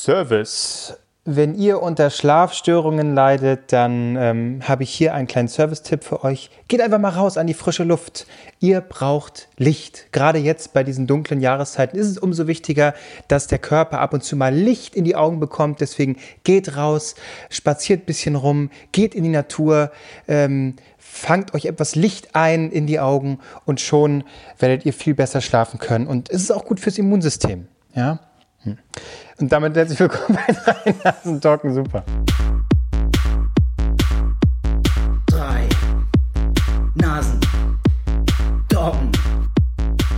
Service. Wenn ihr unter Schlafstörungen leidet, dann ähm, habe ich hier einen kleinen Service-Tipp für euch. Geht einfach mal raus an die frische Luft. Ihr braucht Licht. Gerade jetzt bei diesen dunklen Jahreszeiten ist es umso wichtiger, dass der Körper ab und zu mal Licht in die Augen bekommt. Deswegen geht raus, spaziert ein bisschen rum, geht in die Natur, ähm, fangt euch etwas Licht ein in die Augen und schon werdet ihr viel besser schlafen können. Und es ist auch gut fürs Immunsystem. Ja? Hm. Und damit herzlich willkommen bei drei Nasen Talken Super. Drei Nasen. Doggen.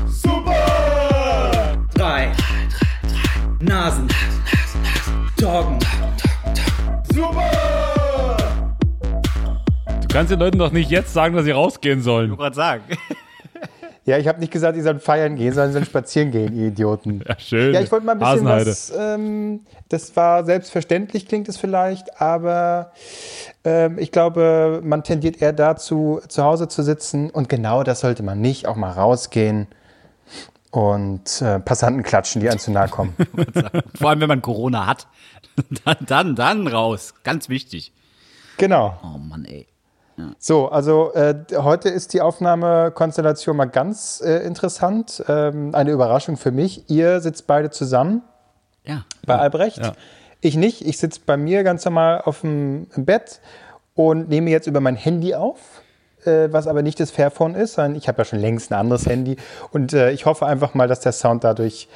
Super! Drei Nasen. Doggen. Du kannst den Leuten doch nicht jetzt sagen, dass sie rausgehen sollen. Ich wollte gerade sagen. Ja, ich habe nicht gesagt, ihr sollt feiern gehen, sondern ihr sollt spazieren gehen, ihr Idioten. Ja, schön. Ja, ich wollte mal ein bisschen Hasenheide. was. Ähm, das war selbstverständlich, klingt es vielleicht, aber ähm, ich glaube, man tendiert eher dazu, zu Hause zu sitzen und genau das sollte man nicht. Auch mal rausgehen und äh, Passanten klatschen, die einem zu nahe kommen. Vor allem, wenn man Corona hat. Dann, dann, dann raus. Ganz wichtig. genau. Oh Mann, ey. So, also äh, heute ist die Aufnahmekonstellation mal ganz äh, interessant. Ähm, eine Überraschung für mich. Ihr sitzt beide zusammen Ja. bei Albrecht. ja. Ich nicht. Ich sitze bei mir ganz normal auf dem im Bett und nehme jetzt über mein Handy auf, äh, was aber nicht das Fairphone ist, sondern ich habe ja schon längst ein anderes Handy. Und äh, ich hoffe einfach mal, dass der Sound dadurch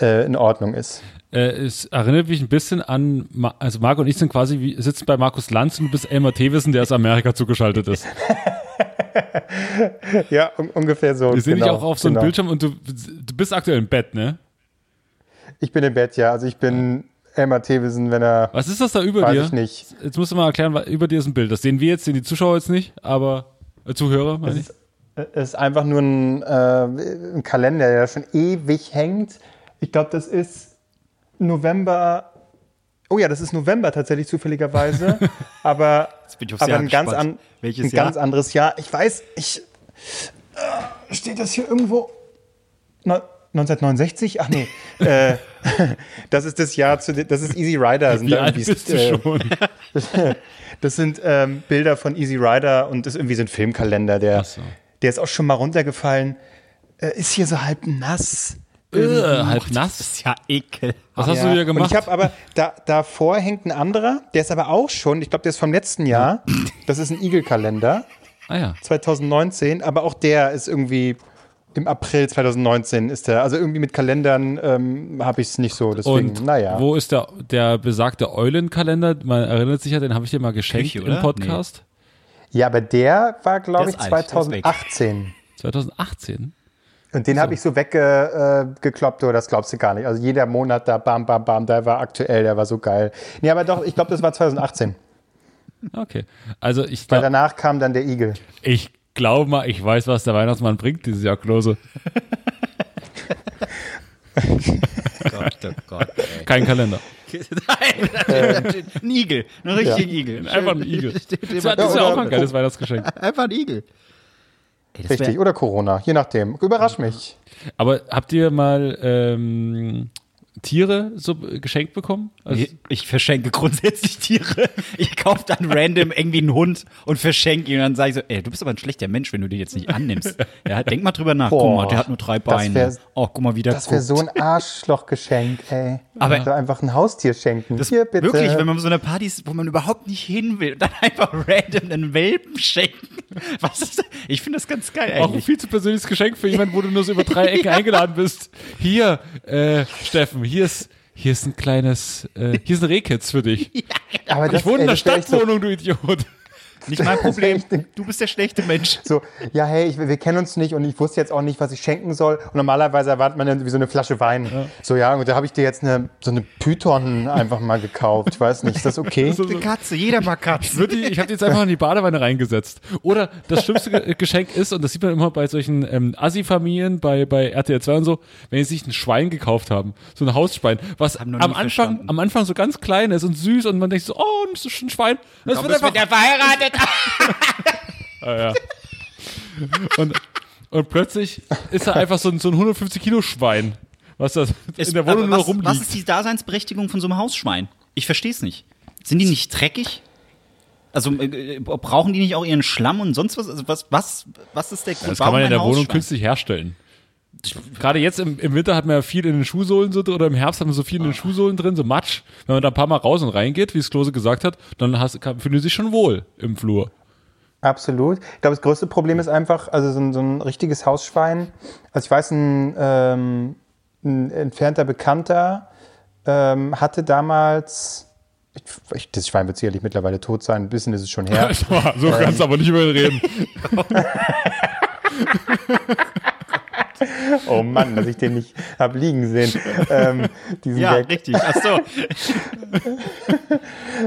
äh, in Ordnung ist. Äh, es erinnert mich ein bisschen an, also Marco und ich sind quasi, wie, sitzen bei Markus Lanz und du bist Elmar Thewissen, der aus Amerika zugeschaltet ist. Ja, un ungefähr so. Wir sehen genau, dich auch auf so einem genau. Bildschirm und du, du bist aktuell im Bett, ne? Ich bin im Bett, ja. Also ich bin Elmar Thewissen, wenn er. Was ist das da über Weiß dir? ich nicht. Jetzt musst du mal erklären, über dir ist ein Bild. Das sehen wir jetzt, sehen die Zuschauer jetzt nicht, aber äh, Zuhörer, meine ich. Es ist, es ist einfach nur ein, äh, ein Kalender, der schon ewig hängt. Ich glaube, das ist November. Oh ja, das ist November tatsächlich zufälligerweise. aber Jetzt bin ich aufs aber Jahr ein, ganz, an, Welches ein Jahr? ganz anderes Jahr. Ich weiß, ich. Äh, steht das hier irgendwo? No, 1969? Ach nee. äh, das ist das Jahr, zu, dem- das ist Easy Rider. Sind Wie da alt irgendwie, bist du äh, schon? das sind ähm, Bilder von Easy Rider und das ist irgendwie so ein Filmkalender, der, so. der ist auch schon mal runtergefallen. Äh, ist hier so halb nass. Äh, halb Das nass. ist ja ekel. Was hast Ja. du wieder gemacht? Und ich habe aber, da, davor hängt ein anderer, der ist aber auch schon, ich glaube, der ist vom letzten Jahr. Das ist ein Igelkalender, ah ja. 2019, aber auch der ist irgendwie im April 2019 ist der. Also irgendwie mit Kalendern ähm, habe ich es nicht so. Deswegen, Und naja. wo ist der, der besagte Eulenkalender? Man erinnert sich ja, den habe ich dir mal geschenkt Küche, im? Podcast. Ja, aber der war, glaube ich, ist alt, der ist weg. 2018. 2018. Und den habe ich so weggekloppt, äh, oh, das glaubst du gar nicht. Also jeder Monat da, bam, bam, bam, der war aktuell, der war so geil. Nee, aber doch, ich glaube, das war 2018. Okay. Also ich, Weil glaub, danach kam dann der Igel. ich glaube mal, ich weiß, was der Weihnachtsmann bringt dieses Jahr, Klose. Gott, oh Gott, ey. Kein Kalender. Nein, ein Igel. Ein richtiger Igel. Einfach ein Igel. Das ist ja, Ja, das ist ja oder- auch ein geiles Weihnachtsgeschenk. Einfach ein Igel. Ey, Richtig. Oder Corona, je nachdem. Überrasch mich. Aber habt ihr mal ähm, Tiere so geschenkt bekommen? Also, Ich, ich verschenke grundsätzlich Tiere. Ich kaufe dann random irgendwie einen Hund und verschenke ihn. Und dann sage ich so, ey, du bist aber ein schlechter Mensch, wenn du den jetzt nicht annimmst. Ja, denk mal drüber nach. guck Boah, mal, der hat nur drei Beine. wär- oh, guck mal, wie der Das wäre so ein Arschlochgeschenk, ey. Aber- so einfach ein Haustier schenken. Das Hier, bitte. Wirklich, wenn man so eine Party ist, wo man überhaupt nicht hin will und dann einfach random einen Welpen schenken. Was ist das? Ich finde das ganz geil auch ein eigentlich. viel zu persönliches Geschenk für jemanden, wo du nur so über drei Ecken eingeladen bist. Hier, äh, Steffen, hier ist, hier ist ein kleines, äh, hier ist ein Rehkitz für dich. Aber das, Ich wohne ey, in der Stadtwohnung, du Idiot. Nicht mein Problem. Du bist der schlechte Mensch. So, ja, hey, ich, wir kennen uns nicht und ich wusste jetzt auch nicht, was ich schenken soll. Und normalerweise erwartet man dann wie so eine Flasche Wein. So, ja, und da habe ich dir jetzt eine, so eine Python einfach mal gekauft. Ich weiß nicht, ist das okay? Eine Katze, jeder mag würde die- ich habe die jetzt einfach in die Badewanne reingesetzt. Oder das schlimmste Ge- Geschenk ist, und das sieht man immer bei solchen ähm, Assi-Familien, bei, bei RTL 2 und so, wenn sie sich ein Schwein gekauft haben. So ein Hausschwein, was am Anfang, verstanden. am Anfang so ganz klein ist und süß und man denkt so, oh, das ist ein Schwein. Das wird einfach, mit der verheiratet. Ah, ja. und, und plötzlich ist er einfach so ein, so ein 150 Kilo Schwein, was das Es- in der Wohnung nur was, rumliegt. was ist die Daseinsberechtigung von so einem Hausschwein? Ich verstehe es nicht. Sind die nicht dreckig? Also äh, brauchen die nicht auch ihren Schlamm und sonst was? Also was, was, was ist der Grund? das kann man in der Wohnung künstlich herstellen. Gerade jetzt im, im Winter hat man ja viel in den Schuhsohlen so drin, oder im Herbst hat man so viel in den Schuhsohlen drin, so Matsch. Wenn man da ein paar Mal raus und reingeht, wie es Klose gesagt hat, dann hast, kann, fühlen die sich schon wohl im Flur. Absolut. Ich glaube, das größte Problem ist einfach, also so ein, so ein richtiges Hausschwein. Also ich weiß, ein, ähm, ein entfernter Bekannter ähm, hatte damals, ich, ich, das Schwein wird sicherlich mittlerweile tot sein, ein bisschen ist es schon her. so kannst du aber nicht über ihn reden. oh Mann, dass ich den nicht hab liegen sehen. Ähm, Ja, Gag. richtig. Ach so.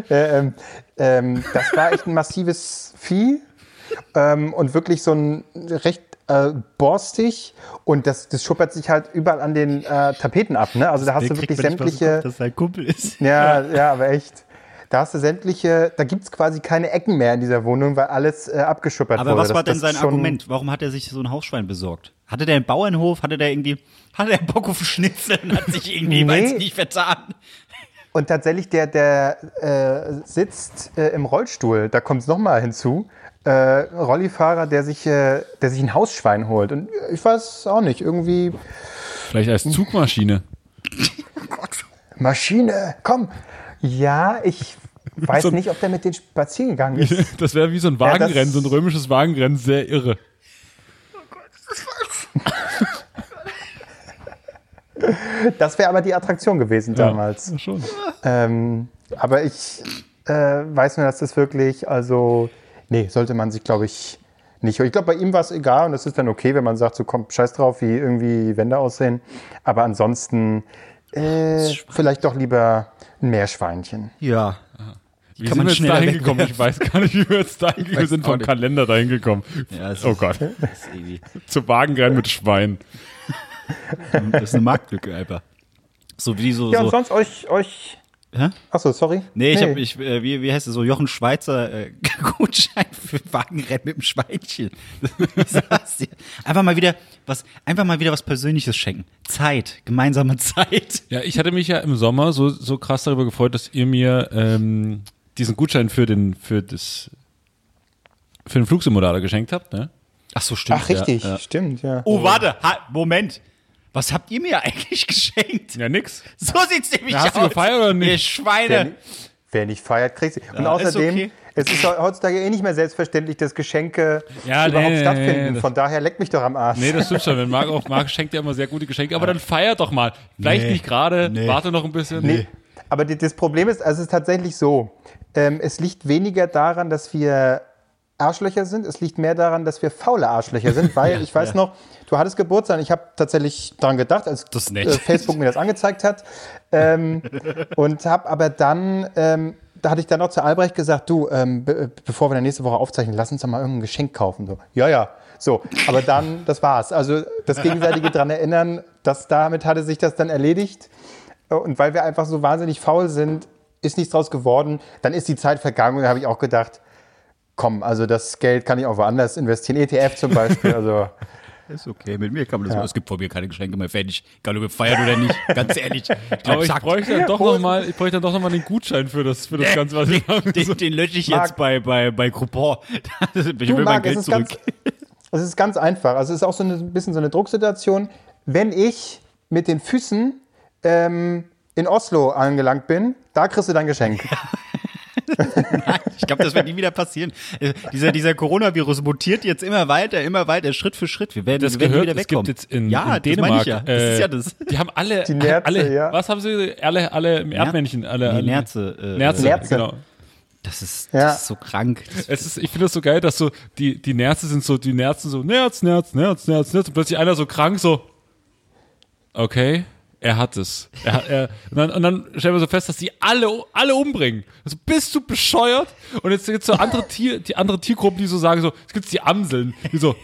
Äh, ähm, ähm, das war echt ein massives Vieh ähm, und wirklich so ein recht äh, borstig und das, das schuppert sich halt überall an den äh, Tapeten ab. Ne? Also da hast du wirklich sämtliche. dass sein Kumpel ist. Ja, ja, aber echt. Da hast du sämtliche, da gibt's quasi keine Ecken mehr in dieser Wohnung, weil alles äh, abgeschuppert Aber wurde. was Das- war denn das sein ist schon- Argument? Warum hat er sich so ein Hausschwein besorgt? Hatte der einen Bauernhof? Hatte der irgendwie, hatte der Bock auf Schnitzel und hat sich irgendwie, Nee. weiß nicht, vertan? Und tatsächlich, der, der äh, sitzt äh, im Rollstuhl, da kommt es nochmal hinzu. Äh, Rollifahrer, der sich, äh, der sich ein Hausschwein holt. Und ich weiß auch nicht, irgendwie Vielleicht als Zugmaschine. Maschine, komm. Ja, ich weiß So- nicht, ob der mit den spazieren gegangen ist. Das wäre wie so ein Ja, das- Wagenrennen, so ein römisches Wagenrennen, sehr irre. Das wäre aber die Attraktion gewesen damals. Ja, schon. Ähm, aber ich äh, weiß nur, dass das wirklich, also, nee, sollte man sich, glaube ich, nicht. Ich glaube, bei ihm war es egal und das ist dann okay, wenn man sagt, so komm, scheiß drauf, wie irgendwie die Wände aussehen. Aber ansonsten äh, vielleicht doch lieber ein Meerschweinchen. Ja. Wie kann sind man wir jetzt schneller dahin gekommen? Ich weiß gar nicht, wie wir jetzt dahin gekommen weiß sind. Vom nicht. Kalender dahin gekommen. Ja, oh Gott. Zu Wagenrennen mit Schwein. das ist eine Marktlücke einfach. So wie so. Ja, und so sonst euch, euch. Hä? Achso, sorry. Nee, ich hab, ich, äh, wie, wie heißt es so, Jochen Schweizer äh, Gutschein für Wagenrennen mit dem Schweinchen. Einfach mal wieder was, einfach mal wieder was Persönliches schenken. Zeit, gemeinsame Zeit. Ja, ich hatte mich ja im Sommer so, so krass darüber gefreut, dass ihr mir ähm, diesen Gutschein für den, für das, für den Flugsimulator geschenkt habt, ne? Ach so, stimmt. Ach, richtig, Ja, ja. stimmt, ja. Oh, warte, ha, Moment. Was habt ihr mir eigentlich geschenkt? Ja, nix. So sieht's nämlich Ja, hast du aus. gefeiert oder nicht? Ihr Wer, Schweine. ni- wer nicht feiert, kriegt sie. Und Ja, ist außerdem, okay. es ist heutzutage eh nicht mehr selbstverständlich, dass Geschenke Ja, überhaupt nee, nee, stattfinden. nee, das- Von daher leckt mich doch am Arsch. Nee, das stimmt schon. Wenn Marc auch, Marc schenkt ja immer sehr gute Geschenke, aber dann feiert doch mal. Vielleicht Nee. nicht gerade, Nee. warte noch ein bisschen. Nee. Aber das Problem ist, also es ist tatsächlich so, ähm, es liegt weniger daran, dass wir Arschlöcher sind, es liegt mehr daran, dass wir faule Arschlöcher sind, weil ich weiß ja. noch, du hattest Geburtstag, ich habe tatsächlich daran gedacht, als äh, Facebook mir das angezeigt hat ähm, und habe aber dann, ähm, da hatte ich dann noch zu Albrecht gesagt, du, ähm, be bevor wir dann nächste Woche aufzeichnen, lass uns doch mal irgendein Geschenk kaufen. So, ja, ja, so, aber dann, das war's. Also das gegenseitige dran erinnern, dass damit hatte sich das dann erledigt. Und weil wir einfach so wahnsinnig faul sind, ist nichts draus geworden. Dann ist die Zeit vergangen und da habe ich auch gedacht, komm, also das Geld kann ich auch woanders investieren. ETF zum Beispiel, also Ist okay, mit mir kann man das machen. Es gibt von mir keine Geschenke mehr fertig. Egal, ob ihr feiert oder nicht. Ganz ehrlich. Ich glaube, ich bräuchte dann doch noch mal, ich bräuchte dann doch noch mal den Gutschein für das, für das Ganze, was ich habe. den, den lösche ich jetzt Marc. bei, bei, bei Groupon. Ich will Du, mein Marc, Geld es ist, zurück. ganz, es ist ganz einfach. Also es ist auch so ein bisschen so eine Drucksituation. Wenn ich mit den Füßen ähm, in Oslo angelangt bin, da kriegst du dein Geschenk. Ich glaube, das wird nie wieder passieren. Äh, Dieser, dieser Coronavirus mutiert jetzt immer weiter, immer weiter, Schritt für Schritt. Wir werden, Das wir werden gehört, wieder es wegkommen. gibt jetzt in, ja, in Dänemark. Das, meine ich ja. das äh, ist ja das. Die haben alle, Die Nerze, alle, ja. was haben sie? Alle, alle im Erdmännchen, alle, alle Nerze, äh, Nerze, Nerze. genau. Das ist, Ja. das ist so krank. Das Es ist, ich finde das so geil, dass so die, die Nerze sind so, die Nerzen so, Nerz, Nerz, Nerz, Nerz, Nerz, und plötzlich einer so krank, so, okay, er hat es. Er, hat- er, und, dann, und dann stellen wir so fest, dass die alle, alle umbringen. Also bist du bescheuert? Und jetzt gibt es so andere Tier, die andere Tiergruppen, die so sagen, so, es gibt die Amseln, die so,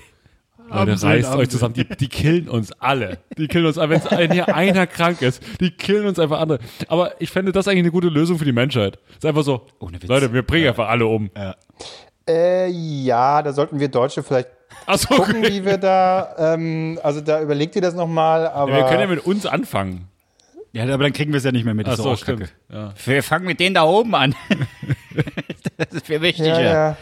Leute, Amseln, reißt euch Amseln. zusammen, die, die killen uns alle. Die killen uns, wenn ein- hier einer krank ist, die killen uns einfach andere. Aber ich fände das eigentlich eine gute Lösung für die Menschheit. Es ist einfach so, Ohne Witz. Leute, wir bringen einfach alle um. Äh, ja, da sollten wir Deutsche vielleicht Achso, gucken, okay. wie wir da, ähm, also da überlegt ihr das nochmal, aber Wir können ja mit uns anfangen. Ja, aber dann kriegen wir es ja nicht mehr mit. Das Achso, auch kacke. stimmt. Ja. Wir fangen mit denen da oben an. das ist viel wichtiger. ja, ja.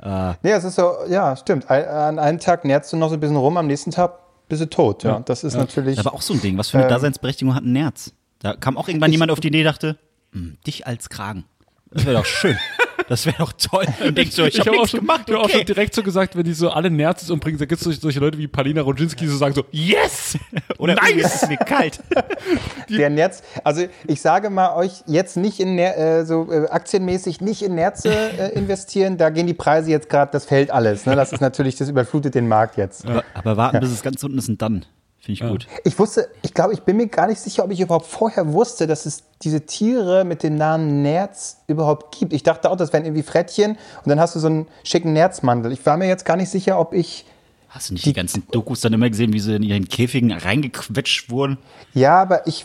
Ah. Nee, es ist so, ja, stimmt. Ein- An einem Tag nährst du noch so ein bisschen rum, am nächsten Tag bist du tot. Ja, das ist natürlich. Das war auch so ein Ding. Was für eine Ähm, Daseinsberechtigung hat ein Nerz? Da kam auch irgendwann jemand auf die Idee, dachte, hm, dich als Kragen. Das wäre doch schön. Das wäre doch toll. Und denkst so, ich, Ich habe habe auch, schon- gemacht. ich hab auch schon direkt so gesagt, wenn die so alle Nerzes umbringen, da gibt es solche Leute wie Palina Rodzinski, die so sagen so, yes! Oder nice! ist mir kalt. der Nerz, also ich sage mal euch jetzt nicht in Ner äh, so äh, aktienmäßig nicht in Nerze äh, investieren, da gehen die Preise jetzt gerade, das fällt alles. Ne? Das ist natürlich, das überflutet den Markt jetzt. Aber, aber warten, bis es ganz unten ist und dann. Finde ich gut. Ich wusste, ich glaube, ich bin mir gar nicht sicher, ob ich überhaupt vorher wusste, dass es diese Tiere mit dem Namen Nerz überhaupt gibt. Ich dachte auch, das wären irgendwie Frettchen und dann hast du so einen schicken Nerzmantel. Ich war mir jetzt gar nicht sicher, ob ich Hast du nicht die, ganzen Dokus dann immer gesehen, wie sie in ihren Käfigen reingequetscht wurden? Ja, aber ich,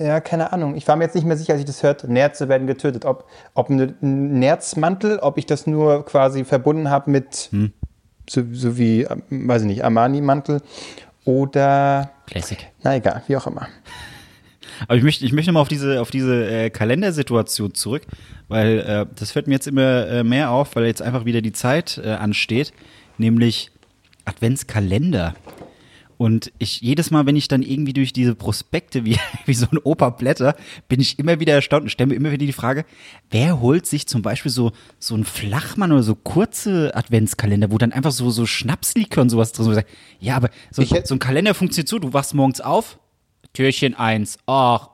ja, keine Ahnung. Ich war mir jetzt nicht mehr sicher, als ich das hörte. Nerze werden getötet. Ob, ob ein ein Nerzmantel, ob ich das nur quasi verbunden habe mit, so, so wie, ähm, weiß ich nicht, Armani-Mantel oder, Classic. na egal, wie auch immer. Aber ich möchte, ich möchte mal auf diese, auf diese äh, Kalendersituation zurück, weil äh, das fällt mir jetzt immer äh, mehr auf, weil jetzt einfach wieder die Zeit äh, ansteht, nämlich Adventskalender. Und ich jedes Mal, wenn ich dann irgendwie durch diese Prospekte wie, wie so ein Opa blätter, bin ich immer wieder erstaunt und stelle mir immer wieder die Frage, wer holt sich zum Beispiel so, so einen Flachmann oder so kurze Adventskalender, wo dann einfach so, so Schnapslikör und sowas drin ist. Ja, aber so, Ich so ein Kalender funktioniert so, du wachst morgens auf, Türchen eins, ach,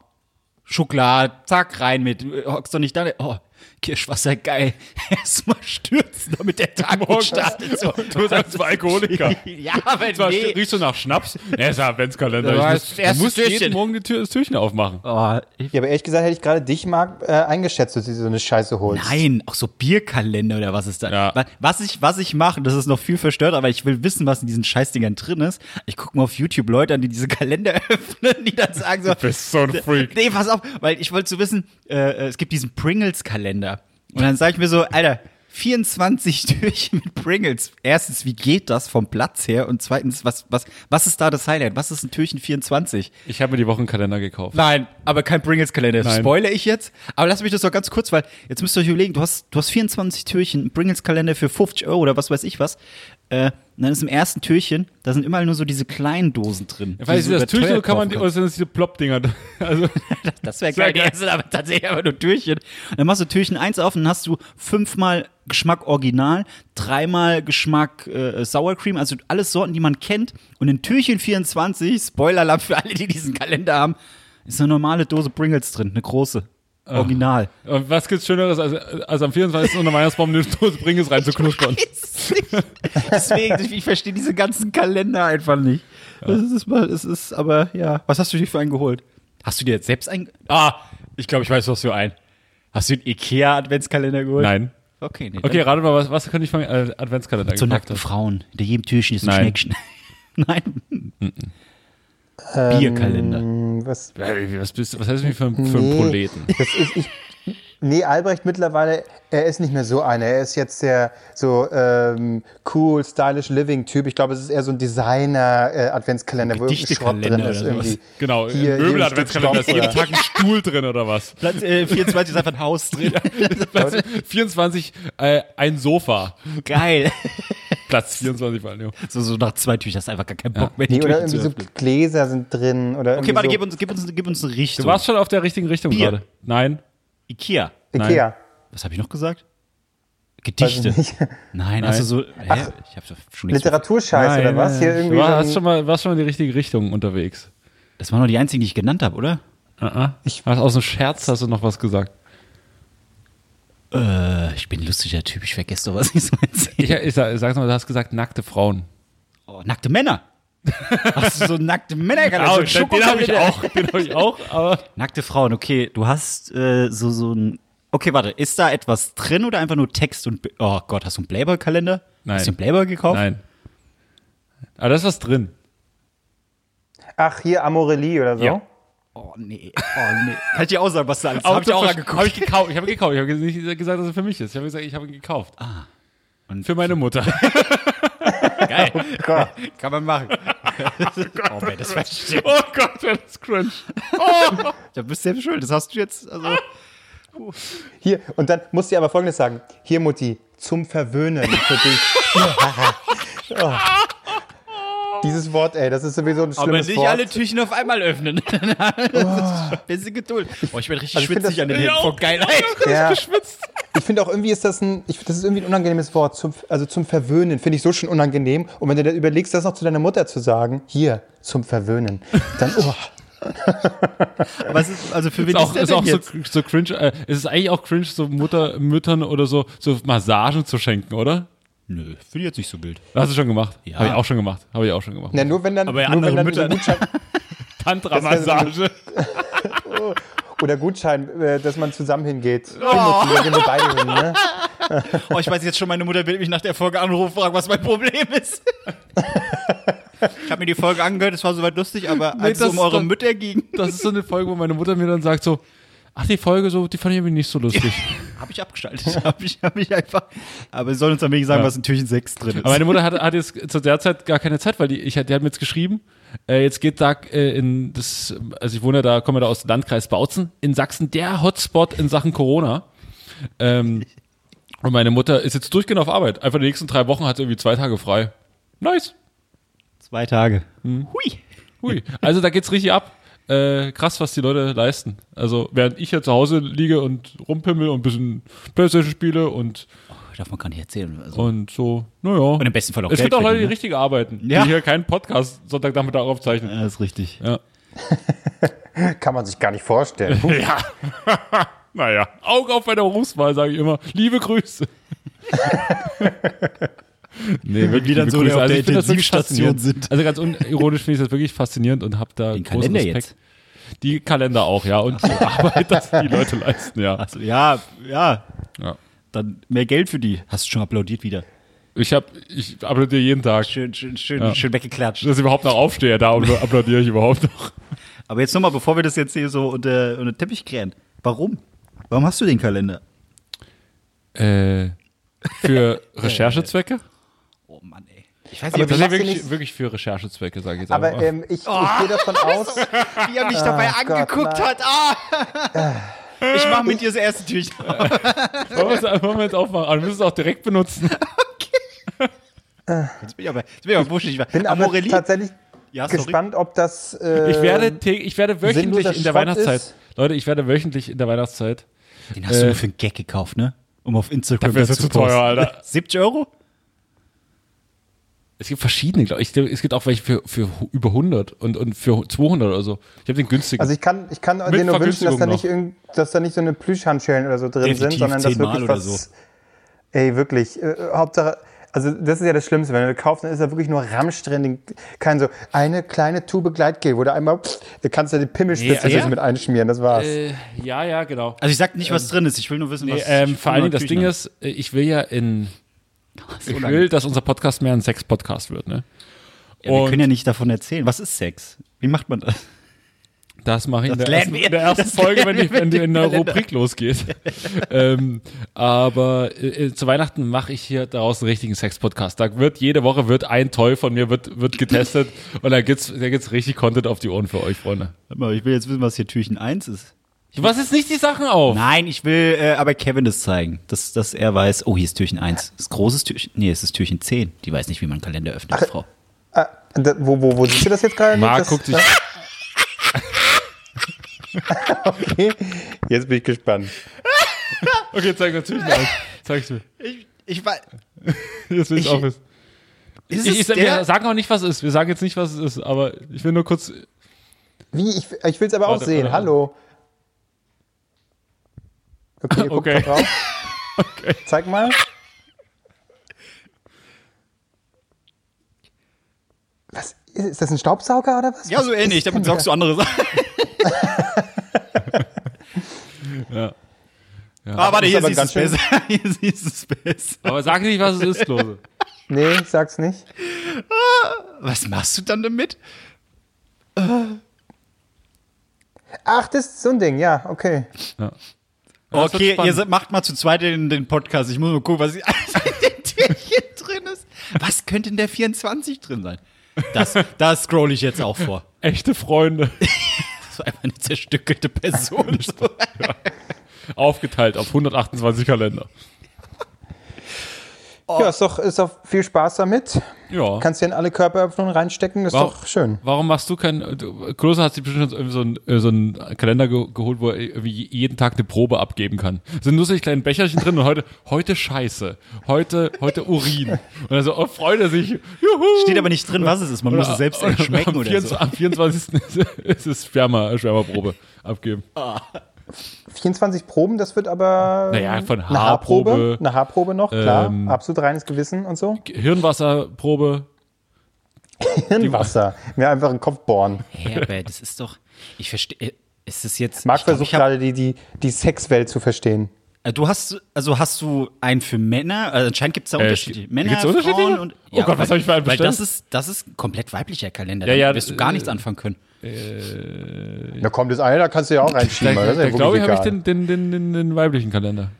Schokolade, zack, rein mit, hockst doch nicht da, oh, Kirschwasser, geil, erstmal stürzen, damit der Tag gut startet. So. Du bist als Alkoholiker. Ja, aber Zwar nee. riechst du nach Schnaps, er ist ein Adventskalender. Das muss, du musst jeden Türchen. Morgen die Tür, das Türchen aufmachen. Oh, ich, Ja, aber ehrlich gesagt hätte ich gerade dich, Marc, äh, eingeschätzt, dass du so eine Scheiße holst. nein, auch so Bierkalender oder was ist da? Ja. Wa- Was ich, was ich mache, das ist noch viel verstört, aber ich will wissen, was in diesen Scheißdingern drin ist. Ich gucke mal auf YouTube Leute an, die diese Kalender öffnen, die dann sagen so, Du bist so ein Freak. Nee, pass auf, weil ich wollte so wissen, äh, äh, es gibt diesen Pringles-Kalender. Und dann sage ich mir so, Alter, 24 Türchen mit Pringles. Erstens, wie geht das vom Platz her? Und zweitens, was, was, was ist da das Highlight? Was ist ein Türchen 24? Ich habe mir die Wochenkalender gekauft. Nein, aber kein Pringles-Kalender. Spoiler ich jetzt? Aber lass mich das doch ganz kurz, weil jetzt müsst ihr euch überlegen, du hast, du hast 24 Türchen, Pringles-Kalender für 50 Euro oder was weiß ich was. Äh, und dann ist im ersten Türchen, da sind immer nur so diese kleinen Dosen drin. die Weil du so das Türchen kann man, kaufen oder sind das diese Plop-Dinger? Also, Das wäre Sehr geil. Die sind aber tatsächlich einfach nur Türchen. Und dann machst du Türchen 1 auf und dann hast du fünfmal Geschmack Original, dreimal Geschmack äh, Sour Cream, also alles Sorten, die man kennt. Und in Türchen 24, Spoiler-Alarm für alle, die diesen Kalender haben, ist eine normale Dose Pringles drin, eine große. Original. und was gibt's Schöneres, als, als am 24. unter Weihnachtsbaum eine Dose Bringes reinzuknuspern? Deswegen, ich, ich verstehe diese ganzen Kalender einfach nicht. Das ist mal, es ist, aber ja. Was hast du dir für einen geholt? Hast du dir jetzt selbst einen? Ah, ich glaube, ich weiß, was für einen. Hast du den Ikea-Adventskalender geholt? Nein. Okay, nee. Okay, rate mal, was, was könnte ich von äh, Adventskalender So gekauft nackte haben? Frauen. Hinter jedem Türchen ist ein Nein. Schneckchen. Nein. Bierkalender. Hm, Was, Äh, Was, bist, du- was heißt du für, ein- für Nee. einen Proleten? das ist, ich, nee, Albrecht mittlerweile, er ist nicht mehr so einer. Er ist jetzt der so ähm, cool, stylish Living-Typ. Ich glaube, es ist eher so ein Designer-Adventskalender, wo irgendwie Schrott drin ist. Irgendwie. Genau, Hier, ein Möbel-Adventskalender ist jeden Tag ein Stuhl drin oder was? Platz äh, 24 ist einfach ein Haus drin. Platz 24, äh, ein Sofa. Geil. Platz 24 vor allem. ja. So, so nach zwei Türchen hast du einfach gar keinen Bock mehr, die Nee, oder irgendwie so. Gläser sind drin. Oder Okay, warte, so gib uns, gib, uns, gib uns eine Richtung. Du warst schon auf der richtigen Richtung Bier. gerade. Nein. Ikea. Ikea. Was habe ich noch gesagt? Ich Gedichte. Nein, du so. Hä? Ich habe schon nichts Literaturscheiß oder was? Hier irgendwie du warst schon, mal, warst schon mal in die richtige Richtung unterwegs. Das waren nur die einzigen, die ich genannt habe, oder? Ich hast aus dem Scherz hast du noch was gesagt. Äh, ich bin ein lustiger Typ, ich vergesse doch, was ich so erzähle. Ich, ich, sag- sag's mal, du hast gesagt nackte Frauen. Oh, nackte Männer. Hast du so nackte Männer Ah, so den den habe ich auch, den habe ich auch, aber Nackte Frauen, okay. Du hast äh, so, so ein. Okay, warte, ist da etwas drin oder einfach nur Text und. Oh Gott, hast du einen Playboy-Kalender? Nein. Hast du einen Playboy gekauft? nein. Aber da ist was drin. Ach, hier Amorelie oder so. Ja. Oh nee, oh nee. Kann ich dir auch sagen, was da alles Hab ich auch angeguckt. Habe ich gekauft. Ich habe gekauft. Ich habe nicht gesagt, dass es für mich ist. Ich habe gesagt, ich habe ihn gekauft. Und Für meine Mutter. Geil. Kann man machen. oh, wer das versteht. Oh Gott, das ist cringe. Da bist du selbst schuld. Das hast du jetzt. Also, Hier, und dann musst du aber Folgendes sagen. Hier, Mutti, zum Verwöhnen für dich. oh. Dieses Wort, ey, das ist sowieso ein aber schlimmes nicht Wort. alle Türchen auf einmal öffnen. oh. Bisschen Geduld. Oh, ich werde richtig Also schwitzig an den Händen Ja, vor Geilheit. Ja. Ich finde auch irgendwie ist das ein, ich, das ist irgendwie ein unangenehmes Wort. Zum, also zum Verwöhnen finde ich so schon unangenehm. Und wenn du dir überlegst, das noch zu deiner Mutter zu sagen, hier, zum Verwöhnen, dann, oh, Aber es ist, also für wen Ist auch, ist ist der auch denn so, jetzt? so cringe. Äh, es ist eigentlich auch cringe, so Mutter, Müttern oder so, so Massagen zu schenken, oder? Nö, finde ich jetzt nicht so wild. Hast du schon gemacht? Ja. Habe ich auch schon gemacht. Habe ich auch schon gemacht. na, nur wenn dann, Aber ja, nur wenn andere dann Mütter- Gutschein, Tantra-Massage. oder Gutschein, äh, dass man zusammen hingeht. Oh. Da gehen wir beide hin, ne? Oh, ich weiß jetzt schon, meine Mutter will mich nach der Folge anrufen, fragen, was mein Problem ist. ich habe mir die Folge angehört, es war soweit lustig, aber als es das um eure doch- Mütter ging, Das ist so eine Folge, wo meine Mutter mir dann sagt so, ach, die Folge so, die fand ich irgendwie nicht so lustig. Habe ich abgeschaltet. habe ich, hab ich einfach. Aber sie sollen uns dann wenigstens sagen, Ja. was in Türchen 6 drin ist. Aber meine Mutter hat, hat jetzt zu der Zeit gar keine Zeit, weil die, ich, die hat mir jetzt geschrieben, äh, jetzt geht da äh, in das, also ich wohne da, komme da aus dem Landkreis Bautzen, in Sachsen der Hotspot in Sachen Corona. Ähm, und meine Mutter ist jetzt durchgehend auf Arbeit. Einfach die nächsten drei Wochen hat sie irgendwie zwei Tage frei. Nice. Zwei Tage. Hm. Hui. Hui. Also da geht's richtig ab. Äh, krass, was die Leute leisten. Also während ich hier zu Hause liege und rumpimmel und ein bisschen Playstation spiele und, Darf man gar nicht erzählen. Also. und so, naja. Und im besten Fall auch es Geld gibt auch Leute, die ne? richtig arbeiten, Ja. die hier keinen Podcast Sonntagnachmittag aufzeichnen. Ja, ist richtig. Ja. Kann man sich gar nicht vorstellen. Ja. naja, Auge auf bei der Berufswahl, sage ich immer. Liebe Grüße. Nee, wirklich die dann so auf der ich finde das wirklich Intensivstation faszinierend. sind. Also ganz unironisch finde ich das wirklich faszinierend und habe da Den großen Kalender Respekt. jetzt. Die Kalender auch, ja. Und die Arbeit, dass die Leute leisten, ja. Also, ja, ja. ja. Dann mehr Geld für die. Hast du schon applaudiert wieder. Ich habe, ich applaudiere jeden Tag. Schön, schön, schön, Ja. schön weggeklatscht. Dass ich überhaupt noch aufstehe, da applaudiere ich überhaupt noch. Aber jetzt nochmal, bevor wir das jetzt hier so unter, unter den Teppich krähen. Warum? Warum hast du den Kalender? Äh, für Recherchezwecke? Oh. Ich weiß Aber nicht, wie Das ist wirklich, nicht- wirklich für Recherchezwecke, sage ich jetzt Aber einfach. ähm, ich, ich gehe davon aus, wie er mich dabei Ah, Gott, angeguckt nein. hat. Ah. Ich mache mit dir das erste Türchen. wollen, wir jetzt aufmachen? Aber wir müssen es auch direkt benutzen. Jetzt bin ich aber, jetzt bin ich aber wuschig. bin aber Amorelie? tatsächlich Ja, gespannt, ob das. Äh, Ich werde, ich werde wöchentlich in der Schrott Weihnachtszeit. ist. Leute, ich werde wöchentlich in der Weihnachtszeit. Den hast du nur für einen Gag gekauft, ne? Um auf Instagram Dafür ist das er zu teuer, Alter. 70 Euro? Es gibt verschiedene, glaube ich. Es gibt auch welche für, für über 100 und, und für 200 oder so. Ich habe den günstigen. Also ich kann, ich kann Mit dir nur wünschen, dass da, nicht irgend, dass da nicht so eine Plüschhandschellen oder so drin Definitiv sind, sondern dass wirklich was. so. Ey, wirklich. Äh, Hauptsache, also das ist ja das Schlimmste, wenn du kaufst, dann ist da wirklich nur Ramsch drin, kein so eine kleine Tube Gleitgel, wo du einmal, pff, da kannst du die Pimmelspitze Ja, ja. mit einschmieren, das war's. äh, ja, ja, genau. Also ich sag nicht, was drin ist. Ich will nur wissen, Nee, was. ähm, ich vor allen Dingen, das Ding ist, äh, ich will ja in. Haben. Ich will, dass unser Podcast mehr ein Sex-Podcast wird, ne? Ja, wir können ja nicht davon erzählen. Was ist Sex? Wie macht man das? Das mache ich in Das der, ersten, in der ersten Folge, wenn, wir wenn der Kalender. Rubrik losgeht. ähm, aber äh, äh, zu Weihnachten mache ich hier daraus einen richtigen Sex-Podcast. Da wird jede Woche wird ein Toy von mir wird, wird getestet und da gibt's da gibt's richtig Content auf die Ohren für euch, Freunde. Warte mal, ich will jetzt wissen, was hier Türchen 1 ist. Du machst jetzt nicht die Sachen auf. Nein, ich will äh, aber Kevin das zeigen, dass, dass er weiß, oh, hier ist Türchen 1. Das großes Türchen, nee, es ist Türchen 10. Die weiß nicht, wie man einen Kalender öffnet, die Frau. Ah, da, wo, wo, wo siehst du das jetzt gerade? Marc guckt dich. Okay, jetzt bin ich gespannt. Okay, zeig natürlich mal. Zeig's mir. Ich, ich weiß. Jetzt will ich Ich- auch wissen. Ist Ich, es ich, wir sagen auch nicht, was es ist. Wir sagen jetzt nicht, was es ist, aber ich will nur kurz. Wie? Ich, ich will es aber auch Warte, sehen. warte. Hallo. Okay, ihr guckt Okay. da drauf. Zeig mal. Was? Ist, das ein Staubsauger oder was? Ja, so ähnlich. Damit saugst du andere Sachen. Ja. Ah, warte, ist hier aber siehst du es ganz schön- besser. Hier siehst du es besser. Aber sag nicht, was es ist, Klose. Nee, ich sag's nicht. Was machst du dann damit? Ach, das ist so ein Ding, ja, okay. Ja. Okay, ihr macht mal zu zweit den, den Podcast. Ich muss mal gucken, was alles in den Türchen drin ist. Was könnte in der 24 drin sein? Das, das scroll ich jetzt auch vor. Echte Freunde. Das war einfach eine zerstückelte Person. So. Aufgeteilt auf 128 Kalender. Ja, ist doch, ist doch viel Spaß damit. Ja. Kannst dir in alle Körperöffnungen reinstecken, ist Warum- doch schön. Warum machst du kein. Klose hat sich bestimmt schon irgendwie so einen, äh, so einen Kalender ge geholt, wo er irgendwie jeden Tag eine Probe abgeben kann. Es sind nur solche kleinen Becherchen drin und heute, heute Scheiße. Heute, heute Urin. Und dann so, oh, freut er sich. Juhu. Steht aber nicht drin, was es ist. Man muss es selbst schmecken am, oder 24, so. am 24. ist es Sperma, Spermaprobe abgeben. 24 Proben, das wird aber Naja, von eine Haarprobe. Haarprobe. Eine Haarprobe noch, klar. Ähm, Absolut reines Gewissen und so. Hirnwasserprobe. Hirnwasser. Mir einfach in den Kopf bohren. Hä, aber das ist doch. Ich verstehe. Ist es jetzt. Marc versucht gerade die, die, die Sexwelt zu verstehen. Äh, Du hast, also hast du einen für Männer? Also anscheinend gibt es da Äh, Unterschiede. Männer, gibt's unterschiedliche? Frauen und. Oh Gott, was hab ich für einen Weil das bestellt? ist, das ist ein komplett weiblicher Kalender. Ja, Ja, ja, ja, wirst du gar äh, nichts anfangen können. Na komm, das eine, da kannst du ja auch reinschieben. Da, das ist ja da glaube ich, habe ich den, den, den, den, den weiblichen Kalender.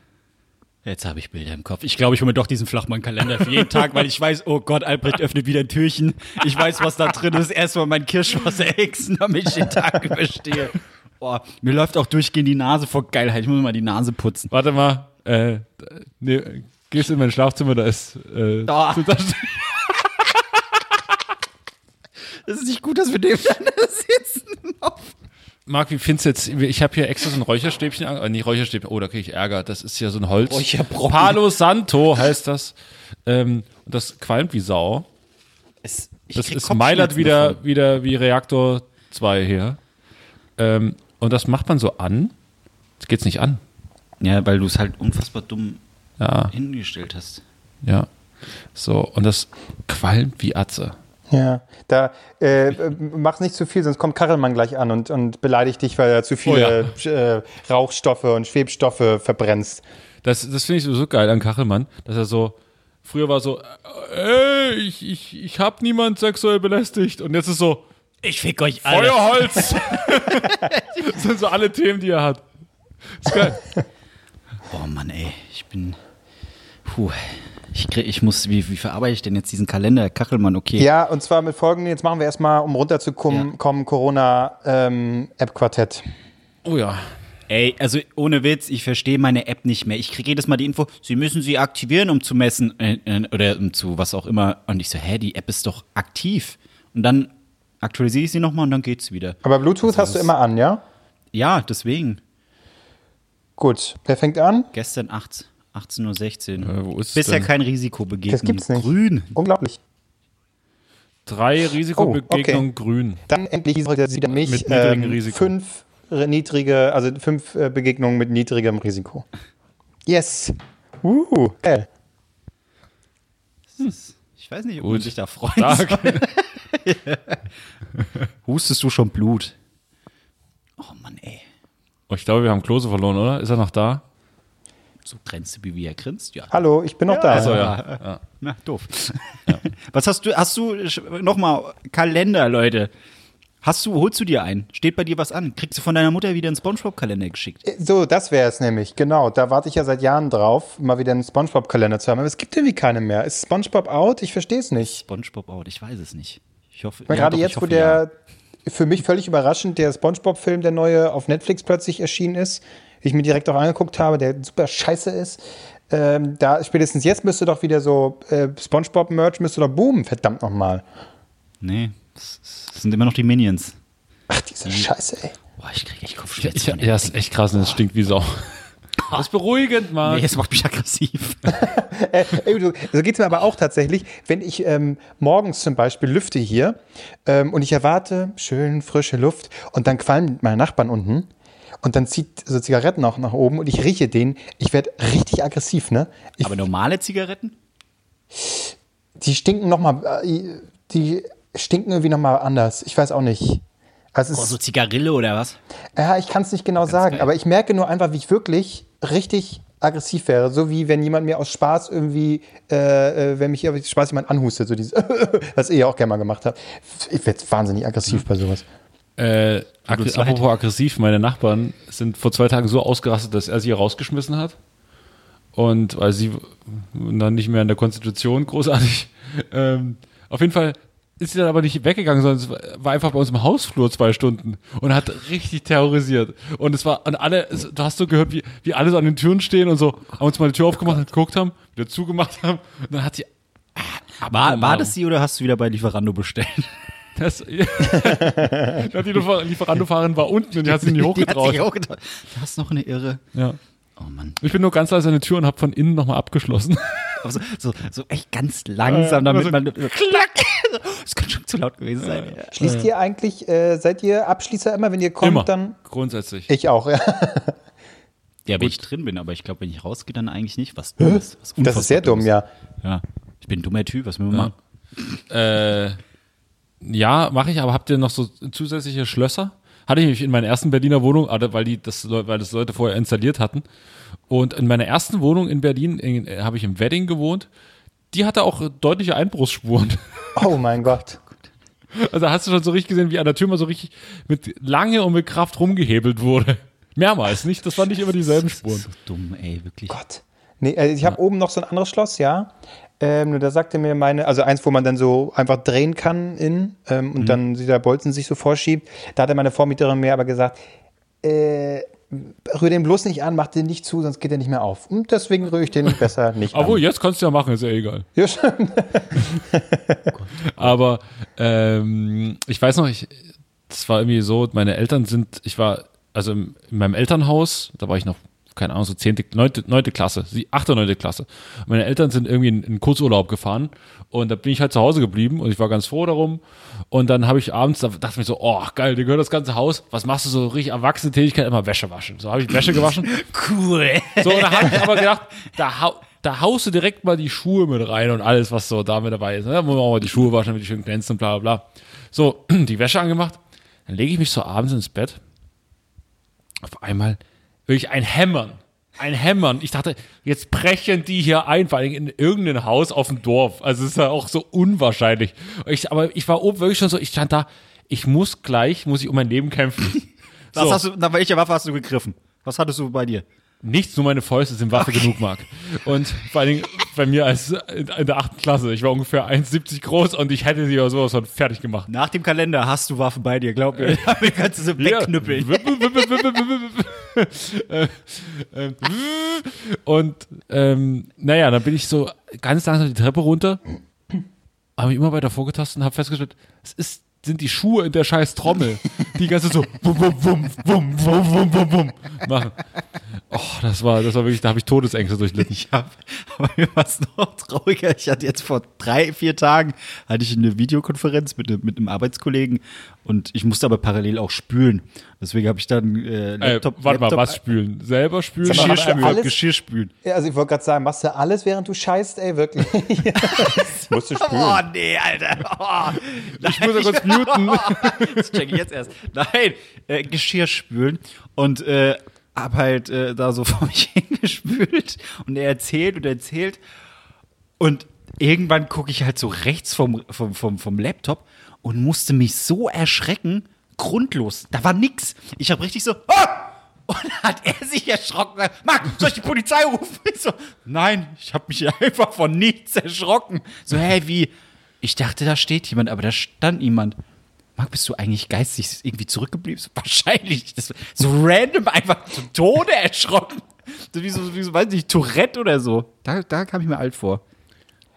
Jetzt habe ich Bilder im Kopf. Ich glaube, ich hole mir doch diesen Flachmann-Kalender für jeden Tag, weil ich weiß, oh Gott, Albrecht öffnet wieder ein Türchen. Ich weiß, was da drin ist. Erstmal mein Kirschwasser hexen, damit ich den Tag überstehe. Boah, mir läuft auch durchgehend die Nase vor Geilheit. Ich muss mal die Nase putzen. Warte mal, äh, nee, gehst in mein Schlafzimmer, da ist, äh, Da. Das ist nicht gut, dass wir dem dann sitzen. Marc, wie findest du jetzt, ich habe hier extra so ein Räucherstäbchen, äh, nicht Räucherstäbchen, oh, da kriege ich Ärger, das ist ja so ein Holz. Räucherbrocken. Palo Santo heißt das. Ähm, und das qualmt wie Sau. Es, Das ist Meilert wieder, davon. wieder wie Reaktor 2 her. Ähm, und das macht man so an. Jetzt geht's nicht an. Ja, weil du es halt unfassbar dumm Ja, hingestellt hast. ja. So, und das qualmt wie Atze. Ja, da äh, äh, mach's nicht zu viel, sonst kommt Karelmann gleich an und, und beleidigt dich, weil er zu viele äh, Rauchstoffe und Schwebstoffe verbrennst. Das, das finde ich so geil an Kachelmann, dass er so, früher war so, äh, ey, ich, ich, ich hab niemand sexuell belästigt. Und jetzt ist so, Ich fick euch alle. Feuerholz. das sind so alle Themen, die er hat. Ist geil. Boah, Mann, ey. Ich bin. Puh. Ich, krieg, ich muss, wie, wie verarbeite ich denn jetzt diesen Kalender? Kachelmann, okay. Ja, und zwar mit folgendem, jetzt machen wir erstmal, um runterzukommen, Ja. kommen, Corona-App-Quartett. Oh ja. Ey, also ohne Witz, ich verstehe meine App nicht mehr. Ich kriege jedes Mal die Info, Sie müssen sie aktivieren, um zu messen äh, äh, oder um zu was auch immer. Und ich so, hä, die App ist doch aktiv. Und dann aktualisiere ich sie nochmal und dann geht's wieder. Aber Bluetooth hast du immer an, ja? Ja, deswegen. Gut, wer fängt an? Gestern 8, 18.16 Uhr. Äh, wo ist Bisher denn? kein Risiko begegnet. Das gibt's nicht. Grün. Unglaublich. Drei Risikobegegnungen Oh, grün. Dann endlich heute wieder mich Mit niedrigem ähm, Risiko. fünf niedrige, also fünf äh, Begegnungen mit niedrigem Risiko. Yes. Uh, geil. Ich weiß nicht, ob Gut. man sich da freuen soll. Stark. Hustest du schon Blut? Oh Mann, ey. Oh, ich glaube, wir haben Klose verloren, oder? Ist er noch da? So grenzt du, wie er grinst? Ja. Hallo, ich bin noch da. Achso, ja. ja. Na, doof. Was hast du, hast du, nochmal, Kalender, Leute. Hast du, holst du dir einen? Steht bei dir was an? Kriegst du von deiner Mutter wieder einen Spongebob-Kalender geschickt? So, das wäre es nämlich, genau. Da warte ich ja seit Jahren drauf, mal wieder einen Spongebob-Kalender zu haben. Aber es gibt irgendwie keine mehr. Ist Spongebob out? Ich verstehe es nicht. Spongebob out, ich weiß es nicht. Ich hoffe, Weil ja, gerade doch, jetzt, ich wo hoffe, der für mich völlig überraschend der Spongebob-Film, der neue, auf Netflix plötzlich erschienen ist, den ich mir direkt auch angeguckt habe, der super scheiße ist. Ähm, da spätestens jetzt müsste doch wieder so äh, Spongebob-Merch müsste doch boomen, verdammt nochmal. Ja. Nee, es sind immer noch die Minions. Ach, diese Scheiße, ey. Boah, ich krieg echt Ich, Kopfschmerzen. dem ja, ist echt krass und es stinkt wie Sau. Das ist beruhigend, Mann. Nee, es macht mich aggressiv. So so geht es mir aber auch tatsächlich, wenn ich ähm, morgens zum Beispiel lüfte hier ähm, und ich erwarte schön frische Luft und dann qualmen meine Nachbarn unten und dann zieht so Zigaretten auch nach oben und ich rieche den, ich werde richtig aggressiv, ne? Ich, Aber normale Zigaretten? die stinken nochmal, äh, die stinken irgendwie nochmal anders. Ich weiß auch nicht. Also Oh, so Zigarille oder was? ja, ich kann es nicht genau sagen, geil. aber ich merke nur einfach, wie ich wirklich richtig aggressiv wäre. So wie wenn jemand mir aus Spaß irgendwie, äh, äh, wenn mich hier aus Spaß jemand anhustet, so dieses, was ich ja auch gerne mal gemacht habe. Ich werde wahnsinnig aggressiv bei sowas. Äh, ag Tut's leid. apropos aggressiv, meine Nachbarn sind vor zwei Tagen so ausgerastet, dass er sie rausgeschmissen hat. Und weil sie dann nicht mehr in der Konstitution großartig ähm, auf jeden Fall ist sie dann aber nicht weggegangen, sondern war- einfach bei uns im Hausflur zwei Stunden und hat richtig terrorisiert. Und es war, und alle, es, du hast so gehört, wie, wie alle so an den Türen stehen und so, haben uns mal die Tür aufgemacht und geguckt haben, wieder zugemacht haben. Und dann hat sie, War, war das sie oder hast du wieder bei Lieferando bestellt? das, die Liefer- Lieferando-Fahrerin war unten und die hat sich nicht Die hat hochgetraut. hochgetraut. Du hast noch eine Irre. Ja. Oh Mann. Ich bin nur ganz leise an die Tür und habe von innen nochmal abgeschlossen. Aber so, so, so echt ganz langsam, damit man. Klack! Das könnte schon zu laut gewesen sein. Ja. Schließt ihr eigentlich, äh, seid ihr Abschließer immer, wenn ihr kommt, Immer. dann? Grundsätzlich. Ich auch, ja. Ja, wenn ich drin bin, aber ich glaube, wenn ich rausgehe, dann eigentlich nicht. Was dummes. Was Das ist sehr dumm, ja. Ja. Ich bin ein dummer Typ, was will man machen? Äh, ja, mache ich, aber habt ihr noch so zusätzliche Schlösser? Hatte ich nämlich in meiner ersten Berliner Wohnung, aber weil die das, weil das Leute vorher installiert hatten. Und in meiner ersten Wohnung in Berlin in, äh, habe ich im Wedding gewohnt. Die hatte auch deutliche Einbruchsspuren. Oh mein Gott. Also hast du schon so richtig gesehen, wie an der Tür mal so richtig mit lange und mit Kraft rumgehebelt wurde. Mehrmals, nicht? Das waren nicht immer dieselben Das Spuren. ist so dumm, ey, wirklich. Gott. Nee, äh, ich habe oben noch so ein anderes Schloss, ja. Ähm, da sagte mir meine, also eins, wo man dann so einfach drehen kann in ähm, und dann dieser Bolzen sich so vorschiebt. Da hatte meine Vormieterin mir aber gesagt, äh, rühr den bloß nicht an, mach den nicht zu, sonst geht er nicht mehr auf. Und deswegen rühre ich den besser nicht Obwohl, an. jetzt kannst du ja machen, ist ja egal. Ja, stimmt. Aber ähm, ich weiß noch, ich, das war irgendwie so, meine Eltern sind, ich war, also in meinem Elternhaus, da war ich noch, keine Ahnung, so zehnte, neunte, neunte Klasse, achte, neunte Klasse. Meine Eltern sind irgendwie in, in Kurzurlaub gefahren und da bin ich halt zu Hause geblieben und ich war ganz froh darum. Und dann habe ich abends, da dachte ich mir so, oh geil, dir gehört das ganze Haus. Was machst du so richtig erwachsene Tätigkeit? Immer Wäsche waschen. So habe ich Wäsche gewaschen. Cool. So, und da habe ich aber gedacht, da, hau, da haust du direkt mal die Schuhe mit rein und alles, was so da mit dabei ist. Ne? Da muss man auch mal die Schuhe waschen, damit die schön glänzen und bla bla bla. So, die Wäsche angemacht. Dann lege ich mich so abends ins Bett. Auf einmal wirklich ein Hämmern. Ein Hämmern. Ich dachte, jetzt brechen die hier ein, vor allem in irgendein Haus auf dem Dorf. Also es ist ja auch so unwahrscheinlich. Ich, aber ich war oben wirklich schon so, ich stand da, ich muss gleich, muss ich um mein Leben kämpfen. Was So. hast du, nach welcher Waffe hast du gegriffen? Was hattest du bei dir? Nichts, nur meine Fäuste sind Waffe genug, Marc. Und vor allen Dingen bei mir als in, der achten Klasse. Ich war ungefähr 1,70 groß und ich hätte sie aber sowas von fertig gemacht. Nach dem Kalender hast du Waffen bei dir, glaub mir. Damit kannst du sie wegknüppeln. Äh, ähm, und ähm, naja, dann bin ich so ganz langsam die Treppe runter, habe mich immer weiter vorgetastet und habe festgestellt, es ist, sind die Schuhe in der scheiß Trommel, die ganze so wum, wum, wum, wum, wum, wum, wum, wum machen. Oh, das war, das war wirklich, da habe ich Todesängste durchlitten. Ich habe, aber mir war es noch trauriger. Ich hatte jetzt vor drei, vier Tagen hatte ich eine Videokonferenz mit, mit einem Arbeitskollegen und ich musste aber parallel auch spülen. Deswegen habe ich dann äh, Äh, Laptop. warte mal, Laptop, was spülen? Selber spülen? Mal, Geschirr spülen, alles- Geschirr spülen. Ja, also ich wollte gerade sagen, machst du alles, während du scheißt, ey, wirklich. Musst du Oh spülen. nee, Alter. Oh, Ich muss ja kurz muten. das check ich jetzt erst. Nein, äh, Geschirr spülen und äh, hab halt äh, da so vor mich hingespült und er erzählt und erzählt und irgendwann gucke ich halt so rechts vom, vom, vom, vom Laptop und musste mich so erschrecken, grundlos. Da war nix. Ich habe richtig so, ah! Und hat er sich erschrocken. Marc, soll ich die Polizei rufen? Ich so, nein, ich habe mich einfach von nichts erschrocken. So, hä, wie? Ich dachte, da steht jemand, aber da stand niemand. Marc, bist du eigentlich geistig irgendwie zurückgeblieben? So, wahrscheinlich. Das, so random einfach zum Tode erschrocken. So wie so, wie so, weiß nicht, Tourette oder so. Da, da kam ich mir alt vor.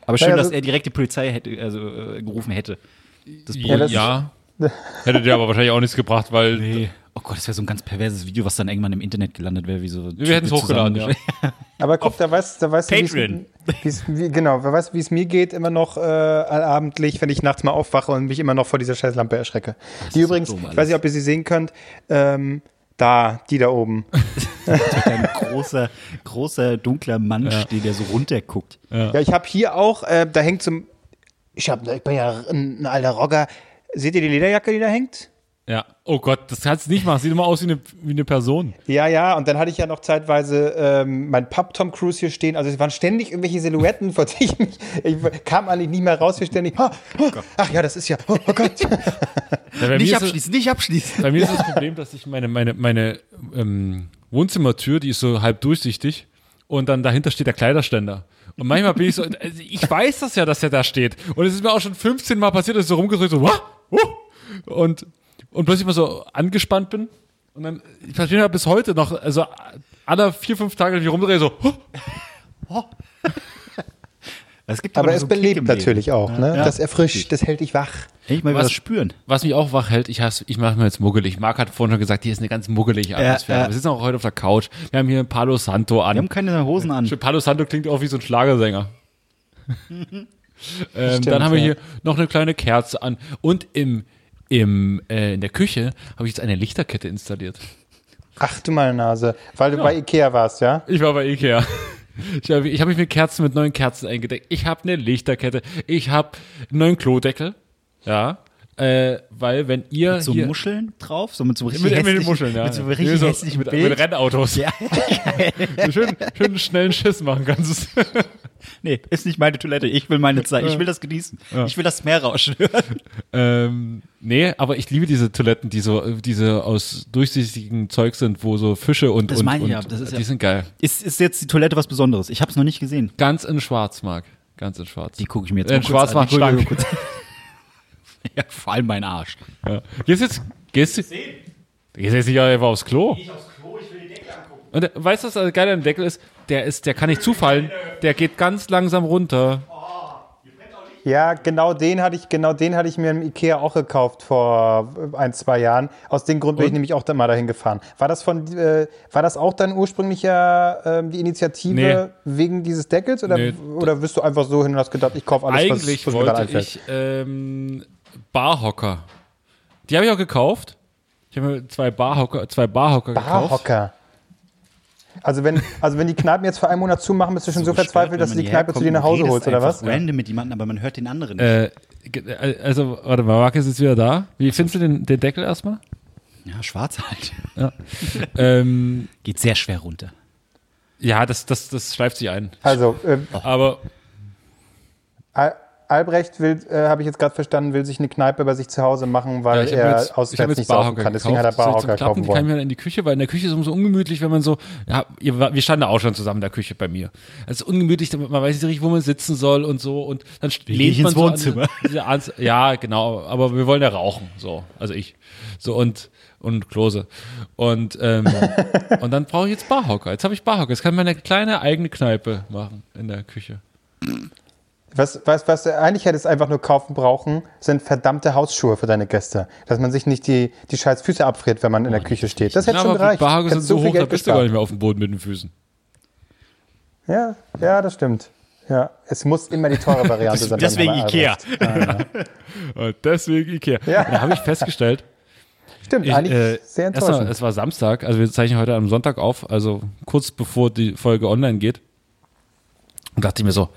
Aber schön, dass er direkt die Polizei hätte, also, äh, gerufen hätte. Das Ja, das- ja. Hätte dir aber wahrscheinlich auch nichts gebracht, weil Nee. Oh Gott, das wäre so ein ganz perverses Video, was dann irgendwann im Internet gelandet wäre, wie so. wir hätten es hochgeladen, ja. Aber guck, da weißt, da weißt du, wie's- Patreon. wie's, wie, genau, wer weiß, wie es mir geht, immer noch äh, abendlich, wenn ich nachts mal aufwache und mich immer noch vor dieser Scheißlampe erschrecke. Die übrigens, dumm ich weiß nicht, ob ihr sie sehen könnt, ähm, da, die da oben. Ein großer, großer, dunkler Mann steht, der so runterguckt. Ja, ich habe hier auch, äh, da hängt zum, ich, hab, ich bin ja ein, alter Rocker. Seht ihr die Lederjacke, die da hängt? Ja. Oh Gott, das kannst du nicht machen. Sieht immer aus wie eine, wie eine Person. Ja, ja, und dann hatte ich ja noch zeitweise ähm, mein Pub Tom Cruise hier stehen. Also es waren ständig irgendwelche Silhouetten, vor denen ich mich, ich kam eigentlich nicht mehr raus, hier ständig. Ah, ah, ach ja, das ist ja, oh, oh Gott. Ja, Nicht abschließen, nicht abschließen. bei mir ist das Problem, dass ich meine, meine, meine ähm, Wohnzimmertür, die ist so halb durchsichtig und dann dahinter steht der Kleiderständer. Und manchmal bin ich so, also ich weiß das ja, dass er da steht. Und es ist mir auch schon 15 Mal passiert, dass ich so rumgedrückt so, Wah! Uh! und, und plötzlich mal so angespannt bin. Und dann, ich verstehe ja bis heute noch, also alle vier, fünf Tage, wenn ich rumdrehe, so, huh! Es gibt Aber es so belebt natürlich auch, ne? Ja. Das erfrischt, das hält dich wach. Ich mal Was- was spüren. Was mich auch wach hält, ich, hasse- ich mache mir jetzt muggelig. Marc hat vorhin schon gesagt, hier ist eine ganz muggelige Atmosphäre. ja. Wir sitzen auch heute auf der Couch. Wir haben hier Palo Santo an. Wir haben keine Hosen an. Palo Santo klingt auch wie so ein Schlagersänger. ähm, Stimmt, dann haben wir ja. hier noch eine kleine Kerze an. Und im, im, äh, in der Küche habe ich jetzt eine Lichterkette installiert. Ach du meine Nase. Weil du bei Ikea warst, ja? Ich war bei Ikea. Ich habe ich hab mich mit Kerzen, mit neuen Kerzen eingedeckt. Ich habe eine Lichterkette. Ich habe einen neuen Klodeckel. Ja. Äh, weil wenn ihr So hier, Muscheln drauf, so mit so richtig mit, mit hässlichen- Muscheln, ja. Mit so ja. richtig so hässlichen mit, Bild. mit Rennautos. Ja. Schön, schön schnellen Schiss machen kannst. Nee, ist nicht meine Toilette. Ich will meine Zeit. Ich will das genießen. Ich will das Meer rauschen ähm, nee, aber ich liebe diese Toiletten, die so, diese aus durchsichtigen Zeug sind, wo so Fische und, Das und, meine ich und ja, das ist die ja- sind geil. Ist, ist jetzt die Toilette was Besonderes? Ich habe es noch nicht gesehen. Ganz in schwarz, Marc. Ganz in schwarz. Die gucke ich mir jetzt in mal kurz schwarz an. macht Die guck ich mir Schlank. kurz- Ja, vor allem mein Arsch. Ja. Gehst jetzt, gehst du, gehst jetzt nicht einfach aufs Klo? Ich aufs Klo, ich will den Deckel angucken. Und äh, weißt du, was das geil an dem Deckel ist? Der ist, der kann nicht zufallen. Der geht ganz langsam runter. Ja, genau den hatte ich, genau den hatte ich mir im Ikea auch gekauft vor äh, ein, zwei Jahren. Aus dem Grund bin ich Und? nämlich auch da mal dahin gefahren. War das von, äh, war das auch dein ursprünglicher, ähm, die Initiative wegen dieses Deckels? Oder, Nee, oder bist du einfach so hin und hast gedacht, ich kaufe alles, was, Eigentlich was mir gerade einfällt? ich ähm, Barhocker. Die habe ich auch gekauft. Ich habe mir zwei Barhocker, zwei Barhocker gekauft. Barhocker. Also wenn, also wenn die Kneipen jetzt für einen Monat zumachen, bist du schon so, verzweifelt, dass du die Kneipe zu dir nach Hause holst, oder was? Random mit jemandem, aber man hört den anderen nicht. Äh, also, warte mal, Marc ist wieder da. Wie findest du den, den Deckel erstmal? Ja, schwarz halt. ähm, Geht sehr schwer runter. ja, das, das, das schleift sich ein. Also, äh, Aber Albrecht will, äh, habe ich jetzt gerade verstanden, will sich eine Kneipe bei sich zu Hause machen, weil ich hab er jetzt- auswärts jetzt nicht saufen kann. Deswegen hat er gekauft. Barhocker Klappen, kaufen Die kann ich wollen. mir dann in die Küche, weil in der Küche ist es so ungemütlich, wenn man so, ja, wir standen auch schon zusammen in der Küche bei mir. Es ist ungemütlich, man weiß nicht richtig, wo man sitzen soll und so und dann lehnt man ins so an Wohnzimmer. ans- ja, genau, aber wir wollen ja rauchen, so, also ich. So und und Klose. Und ähm, und dann brauche ich jetzt Barhocker. Jetzt habe ich Barhocker. Jetzt kann ich meine kleine eigene Kneipe machen in der Küche. Was, was, was du eigentlich hättest einfach nur kaufen brauchen, sind verdammte Hausschuhe für deine Gäste. Dass man sich nicht die, die scheiß Füße abfriert, wenn man in der Küche steht. Das hätte Ja, schon gereicht. Barhocker sind so hoch, da bist du gar nicht mehr auf dem Boden mit den Füßen. Ja, ja, das stimmt. Ja, es muss immer die teure Variante sein. Deswegen Ikea. Deswegen Ikea. Ja. Da habe ich festgestellt, Stimmt, Ich, eigentlich äh, sehr enttäuschend. es war Samstag, also wir zeichnen heute am Sonntag auf, also kurz bevor die Folge online geht. Und dachte ich mir so,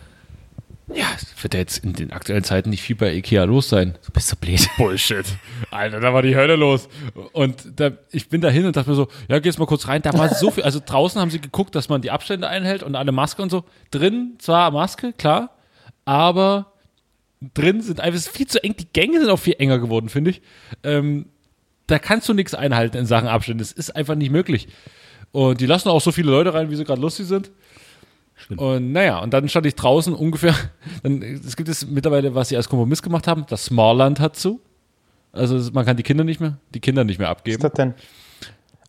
ja, es wird ja jetzt in den aktuellen Zeiten nicht viel bei Ikea los sein. Du bist so blöd. Bullshit. Alter, da war die Hölle los. Und da, ich bin da hin und dachte mir so, ja, gehst mal kurz rein. Da war so viel, also draußen haben sie geguckt, dass man die Abstände einhält und alle Maske und so. Drin zwar Maske, klar, aber drin sind einfach viel zu eng. Die Gänge sind auch viel enger geworden, finde ich. Ähm, da kannst du nichts einhalten in Sachen Abstände. Das ist einfach nicht möglich. Und die lassen auch so viele Leute rein, wie sie gerade lustig sind. Und naja, und dann stand ich draußen ungefähr, dann, es gibt es mittlerweile, was sie als Kompromiss gemacht haben, das Smallland hat zu. Also man kann die Kinder nicht mehr, die Kinder nicht mehr Was abgeben. ist das denn?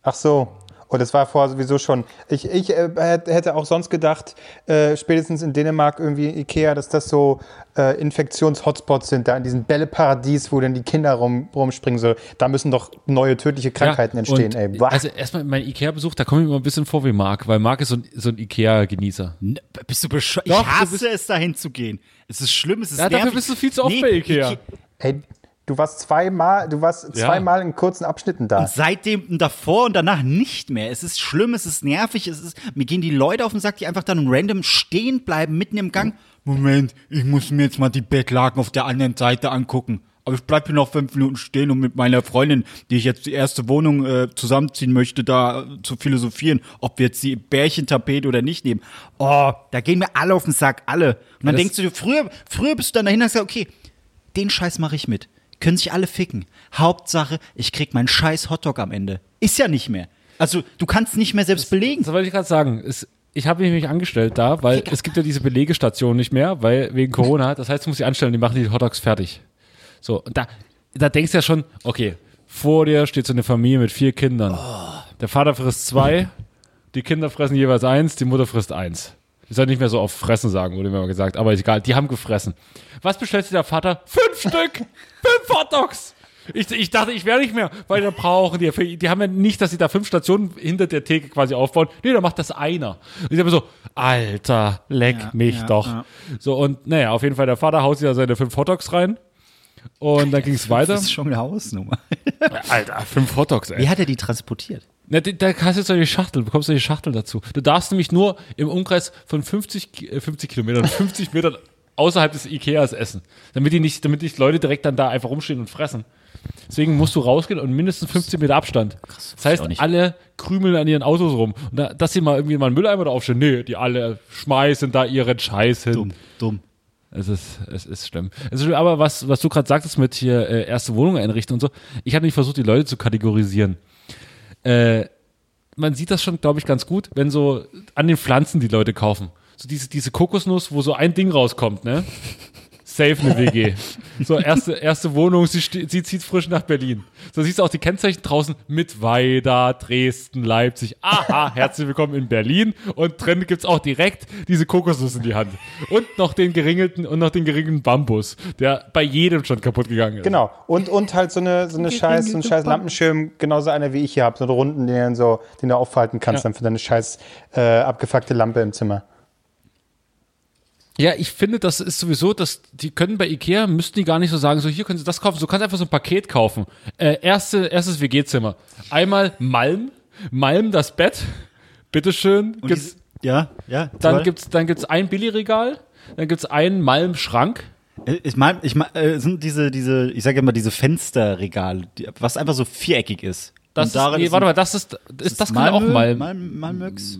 Ach so. Und das war vorher sowieso schon. Ich, ich äh, hätt- hätte auch sonst gedacht, äh, spätestens in Dänemark irgendwie Ikea, dass das so äh, Infektions-Hotspots sind, da in diesem Bälleparadies, wo dann die Kinder rum, rumspringen sollen. Da müssen doch neue tödliche Krankheiten entstehen, und, ey. Also erstmal mein Ikea-Besuch, da komme ich mir ein bisschen vor wie Marc, weil Marc ist so ein, so ein Ikea-Genießer. Bist du bescheuert? Ich du hasse bist- es, dahin zu gehen. Es ist schlimm, es ist Ja, dafür nervig. bist du viel zu oft bei Ikea. Ey, du warst zweimal, du warst Ja. zweimal in kurzen Abschnitten da. Seitdem davor und danach nicht mehr. Es ist schlimm, es ist nervig, es ist, mir gehen die Leute auf den Sack, die einfach dann random stehen bleiben, mitten im Gang. Moment, ich muss mir jetzt mal die Bettlaken auf der anderen Seite angucken. Aber ich bleib hier noch fünf Minuten stehen, um mit meiner Freundin, die ich jetzt die erste Wohnung äh, zusammenziehen möchte, da äh, zu philosophieren, ob wir jetzt die Bärchentapete oder nicht nehmen. Oh, da gehen mir alle auf den Sack, alle. Und dann das- denkst du dir, früher, früher bist du dann dahin und hast gesagt, okay, den Scheiß mache ich mit. Können sich alle ficken. Hauptsache, ich krieg meinen scheiß Hotdog am Ende. Ist ja nicht mehr. Also, du kannst nicht mehr selbst belegen. Das wollte ich gerade sagen. Es, ich habe mich angestellt da, weil es gibt ja diese Belegestation nicht mehr, weil wegen Corona. Das heißt, du musst die anstellen, die machen die Hotdogs fertig. So, und da, da denkst du ja schon, okay, vor dir steht so eine Familie mit vier Kindern. Der Vater frisst zwei, die Kinder fressen jeweils eins, die Mutter frisst eins. Ich soll nicht mehr so oft fressen sagen, wurde mir mal gesagt, aber ist egal, die haben gefressen. Was bestellt sich der Vater? Fünf Stück! Fünf Hotdogs! Ich, ich dachte, ich wäre nicht mehr, weil da brauchen die, die haben ja nicht, dass sie da fünf Stationen hinter der Theke quasi aufbauen. Nee, da macht das einer. Und ich habe so, Alter, leck Ja, mich ja, doch. ja. So, und naja, auf jeden Fall, der Vater haut sich da seine fünf Hotdogs rein. Und dann ging es weiter. Das ist schon eine Hausnummer. Alter, fünf Hotdogs, ey. Wie hat er die transportiert? Na, da- hast du jetzt solche Schachtel, bekommst solche Schachtel dazu. Du darfst nämlich nur im Umkreis von 50, Ki- äh, 50 Kilometern, 50 Metern außerhalb des Ikeas essen. Damit die nicht, damit nicht Leute direkt dann da einfach rumstehen und fressen. Deswegen musst du rausgehen und mindestens 15 Meter Abstand. das ich auch heißt, alle krümeln an ihren Autos rum. Und da, dass sie mal irgendwie mal einen Mülleimer da aufstellen, nee, die alle schmeißen da ihren Scheiß hin. Dumm, dumm. Es ist, es ist schlimm. Es ist schlimm, aber was, was du gerade sagtest mit hier äh, erste Wohnung einrichten und so, ich habe nicht versucht, die Leute zu kategorisieren. Äh, man sieht das schon, glaube ich, ganz gut, wenn so an den Pflanzen die Leute kaufen. So diese, diese Kokosnuss, wo so ein Ding rauskommt, ne? Safe eine WG. So, erste, erste Wohnung, sie, sie zieht frisch nach Berlin. So siehst du auch die Kennzeichen draußen mit Weida, Dresden, Leipzig. Aha, herzlich willkommen in Berlin. Und drin gibt's auch direkt diese Kokosnuss in die Hand. Und noch den geringelten, und noch den geringen Bambus, der bei jedem schon kaputt gegangen ist. Genau. Und, und halt so eine, so eine scheiß, so ein scheiß Lampenschirm, genauso einer wie ich hier habe, so eine runden, den, du so, den du aufhalten kannst Ja. dann für deine scheiß äh, abgefuckte Lampe im Zimmer. Ja, ich finde, das ist sowieso, dass die können bei Ikea, müssten die gar nicht so sagen, so hier können sie das kaufen, so kannst einfach so ein Paket kaufen. Äh, erste, erstes WG-Zimmer. Einmal Malm, Malm das Bett, bitteschön. Und Gibt's, diese- ja, ja. dann toll. gibt's, dann gibt's ein Billigregal, dann gibt's einen Malm-Schrank. Äh, Ich meine, ich mein, äh, sind diese, diese, ich sage immer diese Fensterregale, die, was einfach so viereckig ist. Das Und ist, nee, ist warte mal, das ist, ist das kann ja auch Malm. Malm, Malmöx?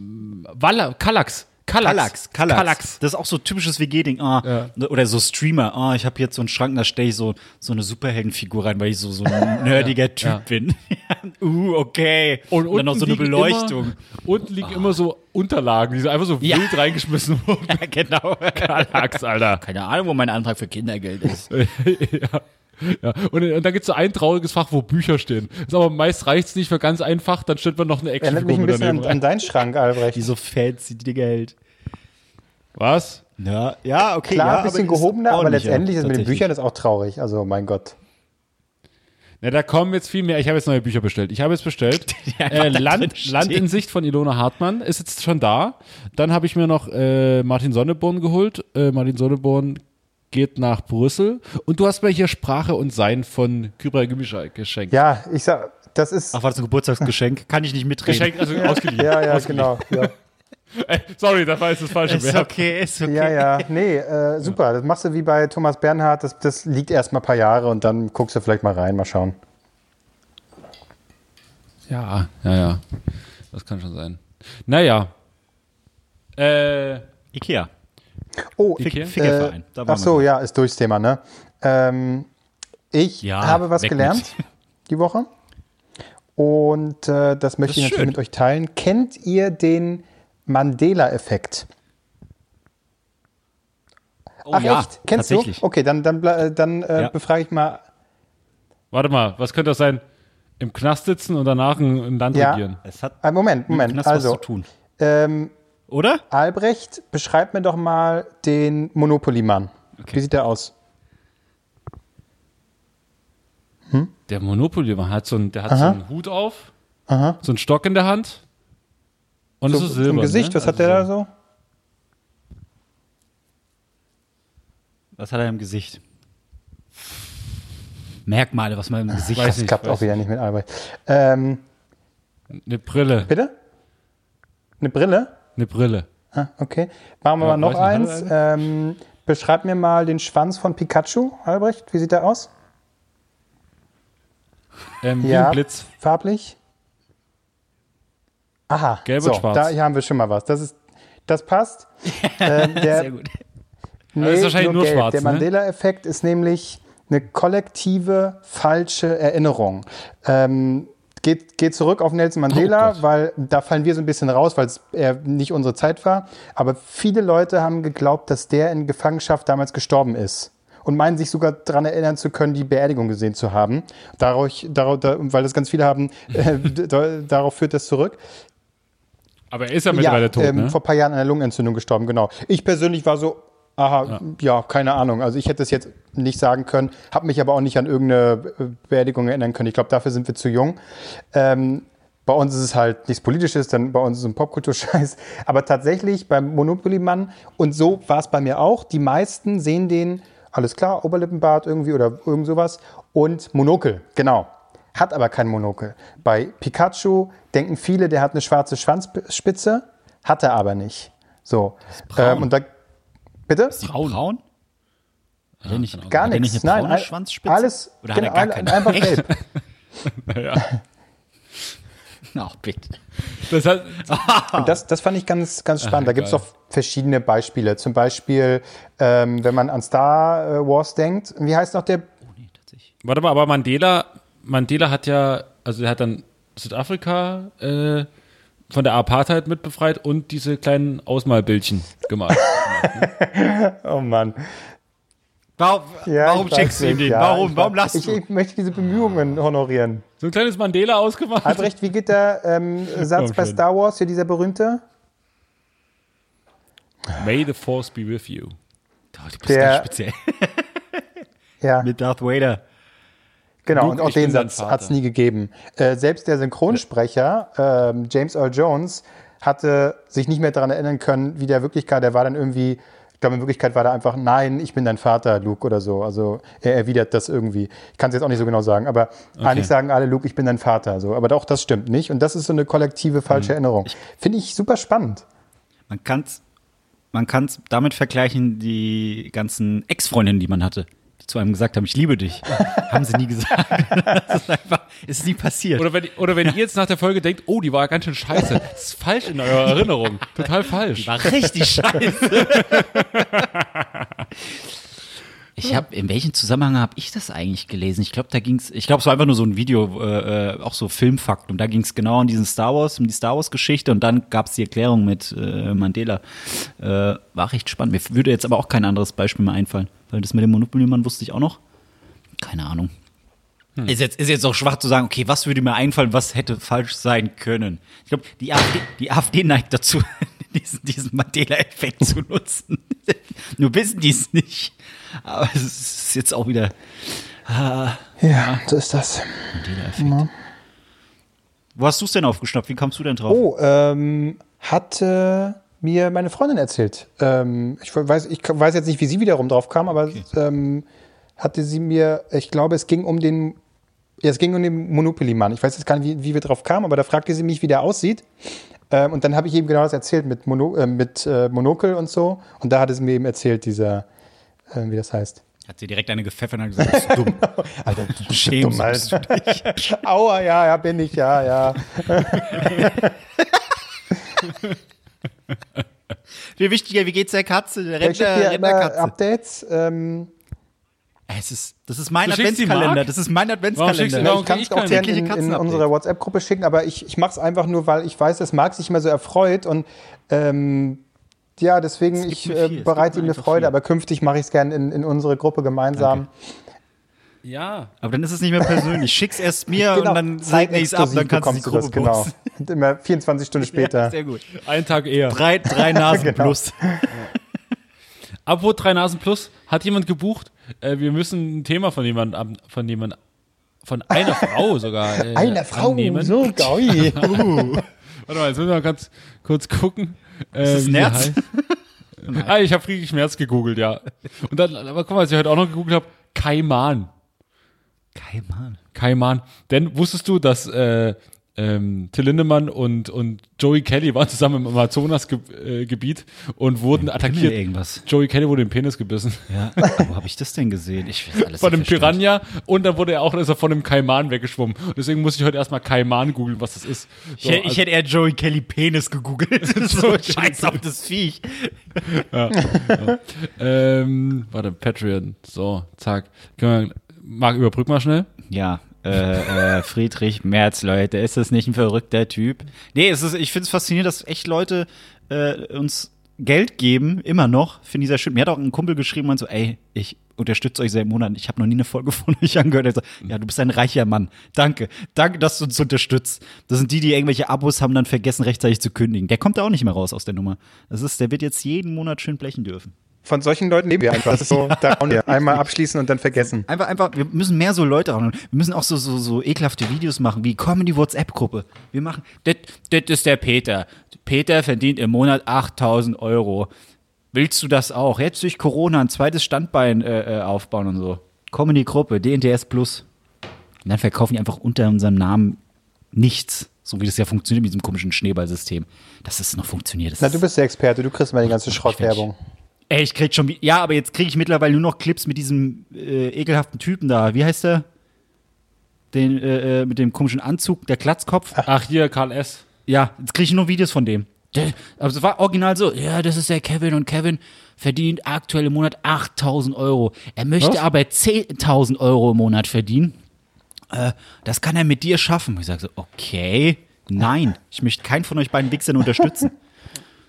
Walla, Kallax. Kallax. Kallax, Kallax. Das ist auch so typisches WG-Ding. Ah, Ja. Oder so Streamer. Ah, ich habe jetzt so einen Schrank, da stelle ich so, so eine Superheldenfigur rein, weil ich so, so ein nerdiger Typ Ja. bin. uh, okay. Und, dann noch so eine Beleuchtung. Immer, unten liegen immer so Unterlagen, die so einfach so Ja. wild reingeschmissen wurden. ja, genau. Kallax, Alter. Keine Ahnung, wo mein Antrag für Kindergeld ist. ja. Ja, und, und dann gibt es so ein trauriges Fach, wo Bücher stehen. Ist aber meist reicht es nicht für ganz einfach, dann stellt man noch eine Erinnert mich ein bisschen an, an deinen Schrank, Albrecht. Die so fancy Dinge hält. Was? Ja, ja, okay. Klar, ja, ein bisschen aber gehobener, aber letztendlich ist mit den. Büchern ist auch traurig. Also, mein Gott. Na, da kommen jetzt viel mehr. Ich habe jetzt neue Bücher bestellt. Ich habe jetzt bestellt äh, Land. Land in Sicht von Ilona Hartmann. Ist jetzt schon da. Dann habe ich mir noch äh, Martin Sonneborn geholt. Äh, Martin Sonneborn geht nach Brüssel. Und du hast mir hier Sprache und Sein von Kybra Gümüşay geschenkt. Ja, ich sag, das ist. Ach, war das ein Geburtstagsgeschenk? Kann ich nicht mitreden. Geschenkt, also ausgeliehen. ja, ja, ausgeliehen. genau. Ja. Sorry, das war jetzt das falsche Ist okay, ist okay. ja, ja. Nee, äh, super. Das machst du wie bei Thomas Bernhard. Das, das liegt erst mal ein paar Jahre und dann guckst du vielleicht mal rein, mal schauen. Ja, ja, ja. Das kann schon sein. Naja. Äh, Ikea. Oh, Ikea? Fickerverein. Da Ach so, ja, ist durchs Thema, ne? Ähm, ich Ja, habe was gelernt die Woche. Und äh, das möchte Das ich natürlich schön. mit euch teilen. Kennt ihr den Mandela-Effekt? Oh, Ach ja, echt? Kennst du? Okay, dann, dann, äh, dann äh, Ja. befrage ich mal. warte mal, was könnte das sein? Im Knast sitzen und danach ein, Land Ja. regieren. Es hat Äh, Moment, Moment. Knast was Also, zu tun. ähm, Oder? Albrecht, beschreib mir doch mal den Monopoly-Mann. Okay. Wie sieht der aus? Der Monopoly man hat so einen, der hat so einen Hut auf, Aha. so einen Stock in der Hand und So, ist so zum silbern. Gesicht, ne? was hat Also der da so? Was hat er im Gesicht? Merkmale, was man im Gesicht Weiß Das nicht, klappt auch wieder nicht mit Albrecht. Ähm, Eine Brille, bitte? Eine Brille? Eine Brille. Ah, okay. Machen wir Ja, mal noch eins. Ähm, beschreib mir mal den Schwanz von Pikachu, Albrecht. Wie sieht der aus? Ähm, wie Ja. ein Blitz. Farblich? Aha. Gelb so, und schwarz. Da hier haben wir schon mal was. Das, ist, das passt. ähm, der, Sehr gut. Nee, das ist wahrscheinlich nur gelb. schwarz, Der ne? Mandela-Effekt ist nämlich eine kollektive falsche Erinnerung. Ähm, geht, geht zurück auf Nelson Mandela, weil da fallen wir so ein bisschen raus, weil er nicht unsere Zeit war. Aber viele Leute haben geglaubt, dass der in Gefangenschaft damals gestorben ist. Und meinen sich sogar daran erinnern zu können, die Beerdigung gesehen zu haben. Darauf, darauf, da, weil das ganz viele haben, äh, da, darauf führt das zurück. Aber er ist ja mittlerweile tot, ähm, ne? vor ein paar Jahren an einer Lungenentzündung gestorben, genau. Ich persönlich war so, aha, ja. keine Ahnung. Also ich hätte es jetzt nicht sagen können, habe mich aber auch nicht an irgendeine äh, Beerdigung erinnern können. Ich glaube, dafür sind wir zu jung. Ähm, bei uns ist es halt nichts Politisches, dann bei uns ist es ein Popkulturscheiß. Aber tatsächlich beim Monopoly-Mann, und so war es bei mir auch, die meisten sehen den, alles klar, Oberlippenbart irgendwie oder irgend sowas und Monokel, genau. Hat aber kein Monokel. Bei Pikachu denken viele, der hat eine schwarze Schwanzspitze, hat er aber nicht. So. Ähm, und da, bitte? Braun. Braun? Er nicht, Gar hat nichts. Nein, all- Schwanzspitze? alles Oder hat er genau, gar all- keine? einfach Echt? gelb. Ach, bitte. Das hat, Und das, das fand ich ganz, ganz spannend. da gibt es auch verschiedene Beispiele. Zum Beispiel, ähm, wenn man an Star äh, Wars denkt, wie heißt noch der? warte mal, aber Mandela, Mandela hat ja, also er hat dann Südafrika äh, von der Apartheid mitbefreit und diese kleinen Ausmalbildchen gemalt. Oh Mann. Warum, Ja, warum schickst du ihm nicht, den? ja, warum ich warum lasst ich, du? Ich möchte diese Bemühungen honorieren. So ein kleines Mandela ausgemalt. Albrecht, wie geht der ähm, Satz Komm bei. Star Wars, hier dieser berühmte? May the force be with you. Oh, du bist Der- ganz speziell. Ja, Mit Darth Vader. Genau. Luke, und auch den Satz hat es nie gegeben. Äh, selbst der Synchronsprecher, ähm, James Earl Jones, hatte sich nicht mehr daran erinnern können, wie der Wirklichkeit, der war dann irgendwie, ich glaube, in Wirklichkeit war der einfach, nein, ich bin dein Vater, Luke, oder so. Also er erwidert das irgendwie. Ich kann es jetzt auch nicht so genau sagen, aber eigentlich sagen alle, Luke, ich bin dein Vater. So. Aber auch das stimmt nicht. Und das ist so eine kollektive Mhm. falsche Erinnerung. Finde ich super spannend. Man kann es man kann's damit vergleichen, die ganzen Ex-Freundinnen, die man hatte, zu einem gesagt haben, ich liebe dich. haben sie nie gesagt. das ist einfach, ist nie passiert. Oder wenn, oder wenn ihr jetzt nach der Folge denkt, oh, die war ganz schön scheiße. Das ist falsch in eurer Erinnerung. Total falsch. war richtig scheiße. Ich habe, in welchem Zusammenhang habe ich das eigentlich gelesen? Ich glaube, da ging's. ich glaube, es war einfach nur so ein Video, äh, äh, auch so Filmfakt. Und da ging's genau um diesen Star Wars, um die Star Wars-Geschichte. Und dann gab's die Erklärung mit äh, Mandela. Äh, war recht spannend. Mir würde jetzt aber auch kein anderes Beispiel mehr einfallen. Weil das mit dem Monopoly-Mann wusste ich auch noch. Keine Ahnung. Ist, jetzt, ist jetzt auch schwach zu sagen, okay, was würde mir einfallen, was hätte falsch sein können? Ich glaube, die AfD, die AfD neigt dazu, diesen, diesen Mandela-Effekt zu nutzen. Nur wissen die es nicht. Aber es ist jetzt auch wieder Ja, so ist das. Mandela-Effekt. Wo hast du es denn aufgeschnappt? Wie kamst du denn drauf? Oh, ähm, hatte mir meine Freundin erzählt. Ähm, ich weiß, ich weiß jetzt nicht, wie sie wiederum drauf kam, aber ähm, hatte sie mir, ich glaube, es ging um den, ja, es ging um den Monopoly-Mann. Ich weiß jetzt gar nicht, wie, wie wir drauf kamen, aber da fragte sie mich, wie der aussieht. Ähm, und dann habe ich eben genau das erzählt mit, Mono, äh, mit äh, Monokel und so. Und da hat es mir eben erzählt, dieser, äh, wie das heißt. Hat sie direkt eine gepfeffert und hat gesagt, bist du dumm. Alter, du bist Schämst dumm, Alter. Aua, ja, ja, bin ich, ja, ja. Viel wichtiger, wie geht's der Katze? Der Rentnerkatze. Updates. Ähm, Es ist, das ist mein Du Adventskalender. Das ist mein du Adventskalender. Ich kann es auch gerne in, in Katzenupdate. unsere WhatsApp-Gruppe schicken, aber ich, ich mache es einfach nur, weil ich weiß, dass Marc sich immer so erfreut und ähm, ja, deswegen, ich mir äh, viel, es bereite ihm eine Freude, viel. aber künftig mache ich es gerne in, in unsere Gruppe gemeinsam. Ja. Aber dann ist es nicht mehr persönlich. Schick's erst mir und dann segne ich's ab, zeitexklusiv dann kannst du die Gruppe das, genau. Und immer 24 Stunden später. Ja, sehr gut. Einen Tag eher. Drei, drei Nasen Genau. plus. Apropos drei Nasen plus, hat jemand gebucht? Äh, wir müssen ein Thema von jemandem, ab- von jemand, von einer Frau sogar. Äh, Eine Frau, annehmen. so geil. Warte mal, jetzt müssen wir ganz kurz gucken. Äh, das wie Nerz? ah, ich habe Friedrich Schmerz gegoogelt, ja. Und dann, aber guck mal, was ich heute auch noch gegoogelt habe, Kaiman. Kein Mann. Kaiman. Denn wusstest du, dass äh, ähm, Till Lindemann und, und Joey Kelly waren zusammen im Amazonasgebiet und wurden mir attackiert. irgendwas. Joey Kelly wurde im Penis gebissen. Ja, wo habe ich das denn gesehen? Ich weiß alles Von einem. Piranha und dann wurde er auch ist er von einem Kaiman weggeschwommen. Und deswegen muss ich heute erstmal Kaiman googeln, was das ist. Ich, So, hätte- ich also- hätte eher Joey Kelly Penis gegoogelt. so scheiß auf das Viech. ähm, warte, Patreon. So, zack. Können wir, Marc, überbrück mal schnell. Ja, äh, äh, Friedrich Merz, Leute, ist das nicht ein verrückter Typ? Nee, es ist, ich finde es faszinierend, dass echt Leute äh, uns Geld geben, immer noch, finde ich sehr schön. Mir hat auch ein Kumpel geschrieben und so, ey, ich unterstütze euch seit Monaten, ich habe noch nie eine Folge von euch angehört. Er so, ja, du bist ein reicher Mann. Danke, danke, dass du uns unterstützt. Das sind die, die irgendwelche Abos haben, dann vergessen rechtzeitig zu kündigen. Der kommt da auch nicht mehr raus aus der Nummer. Das ist, der wird jetzt jeden Monat schön blechen dürfen. Von solchen Leuten leben wir einfach. Das ist so, da wir einmal abschließen und dann vergessen. Einfach, einfach, wir müssen mehr so Leute haben. Wir müssen auch so, so, so ekelhafte Videos machen, wie komm in die WhatsApp-Gruppe. Wir machen, das ist der Peter. Peter verdient im Monat 8000 Euro. Willst du das auch? Jetzt durch Corona ein zweites Standbein äh, äh, aufbauen und so. Komm in die Gruppe, DNTS Plus. Und dann verkaufen die einfach unter unserem Namen nichts. So wie das ja funktioniert mit diesem komischen Schneeballsystem. Dass das noch funktioniert. Na, du bist der Experte, du kriegst mal die ganze Schrottwerbung. Ey, ich krieg schon, ja, aber jetzt kriege ich mittlerweile nur noch Clips mit diesem äh, ekelhaften Typen da. Wie heißt der? Den, äh, äh, mit dem komischen Anzug, der Glatzkopf. Ach, hier, Karl S. Ja, jetzt kriege ich nur Videos von dem. Der, aber es war original so, ja, das ist der Kevin und Kevin verdient aktuell im Monat 8000 Euro. Er möchte Was? aber 10.000 Euro im Monat verdienen. Äh, das kann er mit dir schaffen. Ich sage so, okay, nein, ich möchte keinen von euch beiden Wichsern unterstützen.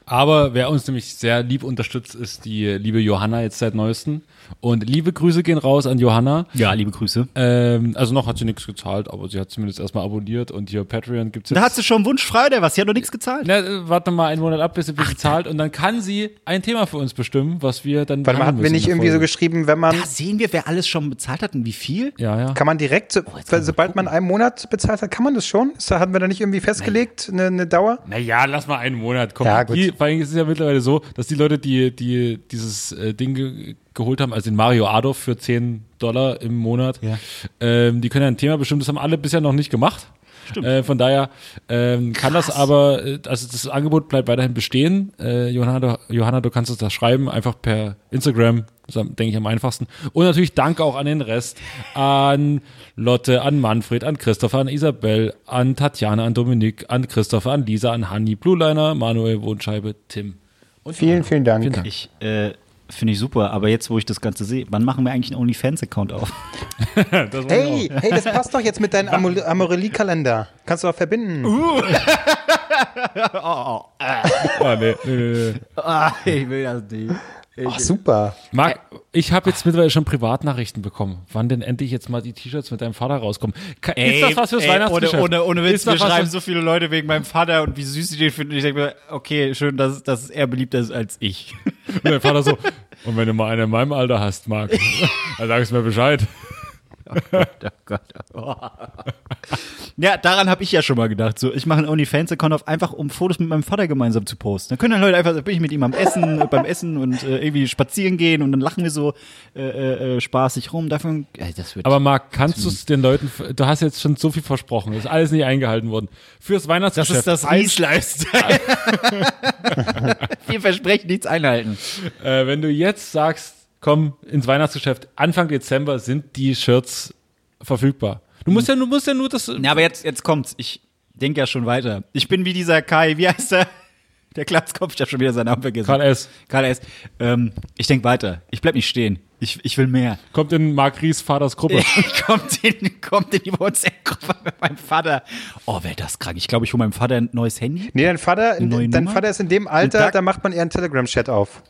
Aber wer uns nämlich sehr lieb unterstützt, ist die liebe Johanna jetzt seit neuestem. Und liebe Grüße gehen raus an Johanna. Ja, liebe Grüße. Ähm, also noch hat sie nichts gezahlt, aber sie hat zumindest erstmal abonniert und hier Patreon gibt's jetzt. Da hat sie schon einen Wunsch frei, oder was? Sie hat noch nichts gezahlt. Na, äh, warte mal einen Monat ab, bis sie bis zahlt und dann kann sie ein Thema für uns bestimmen, was wir dann Warte mal, behandeln hatten wir müssen nicht in der irgendwie so geschrieben, wenn man, Da sehen wir, wer alles schon bezahlt hat und wie viel. Ja, ja. kann man direkt, so, jetzt kann man sobald man einen Monat bezahlt hat, kann man das schon? Ist da, hatten wir da nicht irgendwie festgelegt, eine, eine Dauer? Naja, lass mal einen Monat. Komm, Ja, gut. Die, vor allem ist es ja mittlerweile so, dass die Leute, die, die dieses äh, Ding ge geholt haben, also den Mario Adolf für 10 Dollar im Monat, Ja. ähm, die können ja ein Thema bestimmen. Das haben alle bisher noch nicht gemacht. Äh, von daher ähm, kann das aber, äh, also das Angebot bleibt weiterhin bestehen. Äh, Johanna, du, Johanna, du kannst uns das schreiben, einfach per Instagram, denke ich am einfachsten. Und natürlich Danke auch an den Rest, an Lotte, an Manfred, an Christopher, an Isabel, an Tatjana, an Dominik, an Christopher, an Lisa, an Hanni, Blueliner, Manuel, Wohnscheibe, Tim. Und Vielen, vielen Dank. Vielen Dank. Ich äh, finde ich super, aber jetzt, wo ich das Ganze sehe, wann machen wir eigentlich einen OnlyFans-Account auf? Hey, hey, das passt doch jetzt mit deinem Amor- Amorelie-Kalender. Kannst du doch verbinden. Ah, nee, nee, nee, nee. ah, ich will das nicht. Ach, super. Marc, ich habe jetzt mittlerweile schon Privatnachrichten bekommen. Wann denn endlich jetzt mal die T-Shirts mit deinem Vater rauskommen? Ka- ist das was fürs Weihnachtsgeschäft? Ohne, ohne, ohne Witz, wir schreiben so viele Leute wegen meinem Vater und wie süß sie den finden. Ich denke mir, okay, schön, dass, dass er beliebter ist als ich. Und mein Vater so, und wenn du mal einen in meinem Alter hast, Marc, dann sagst du mir Bescheid. Oh Gott. Oh. Ja, daran habe ich ja schon mal gedacht. So, ich mache einen OnlyFans-Account auf, einfach um Fotos mit meinem Vater gemeinsam zu posten. Dann können dann Leute einfach, bin ich mit ihm am Essen, beim Essen und äh, irgendwie spazieren gehen und dann lachen wir so äh, äh, äh, spaßig rum. Davon, äh, das wird Aber Marc, kannst du es den Leuten, du hast jetzt schon so viel versprochen, ist alles nicht eingehalten worden. Fürs das Weihnachtsgeschäft. ist das Ries-Lifestyle. Wir versprechen nichts einhalten. äh, wenn du jetzt sagst, komm ins Weihnachtsgeschäft, Anfang Dezember sind die Shirts verfügbar. Du musst ja, du musst ja nur das, Ja, aber jetzt, jetzt kommt's. Ich denke ja schon weiter. Ich bin wie dieser Kai, wie heißt der? Der Glatzkopf, ich hab schon wieder seinen Namen vergessen. Karl S. Karl S. Ähm, ich denke weiter. Ich bleib nicht stehen. Ich, ich will mehr. kommt in Marc Ries Vaters Gruppe. kommt, in, kommt in die WhatsApp-Gruppe mit meinem Vater. Oh, wäre das krank. Ich glaube, ich hole meinem Vater ein neues Handy. Nee, dein Vater, dein Nummer? Vater ist in dem Alter, Tag- da macht man eher einen Telegram-Chat auf.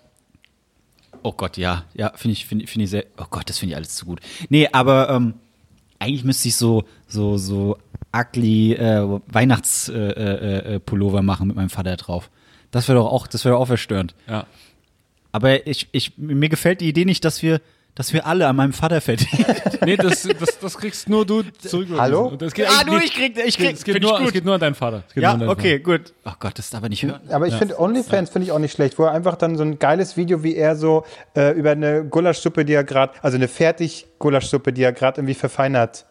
Oh Gott, ja. Ja, finde ich, finde finde ich sehr. Oh Gott, das finde ich alles zu gut. Nee, aber ähm, eigentlich müsste ich so, so, so ugly äh, Weihnachtspullover äh, äh, Pullover machen mit meinem Vater drauf. Das wäre doch auch, das wäre auch verstörend. Ja. Aber ich, ich, mir gefällt die Idee nicht, dass wir, dass wir alle an meinem Vater verdienen. Nee, das, das, das kriegst nur du zurück. Hallo? Und das geht Ah, nicht- ich krieg- ich krieg- Es geht, nur, es geht nur an deinen Vater. Es geht ja, nur an deinen okay, gut. Oh Gott, das darf er nicht hören. Aber ich finde OnlyFans finde ich auch nicht schlecht, wo er einfach dann so ein geiles Video, wie er so äh, über eine Gulaschsuppe, die er gerade, also eine fertig Gulaschsuppe, die er gerade irgendwie verfeinert,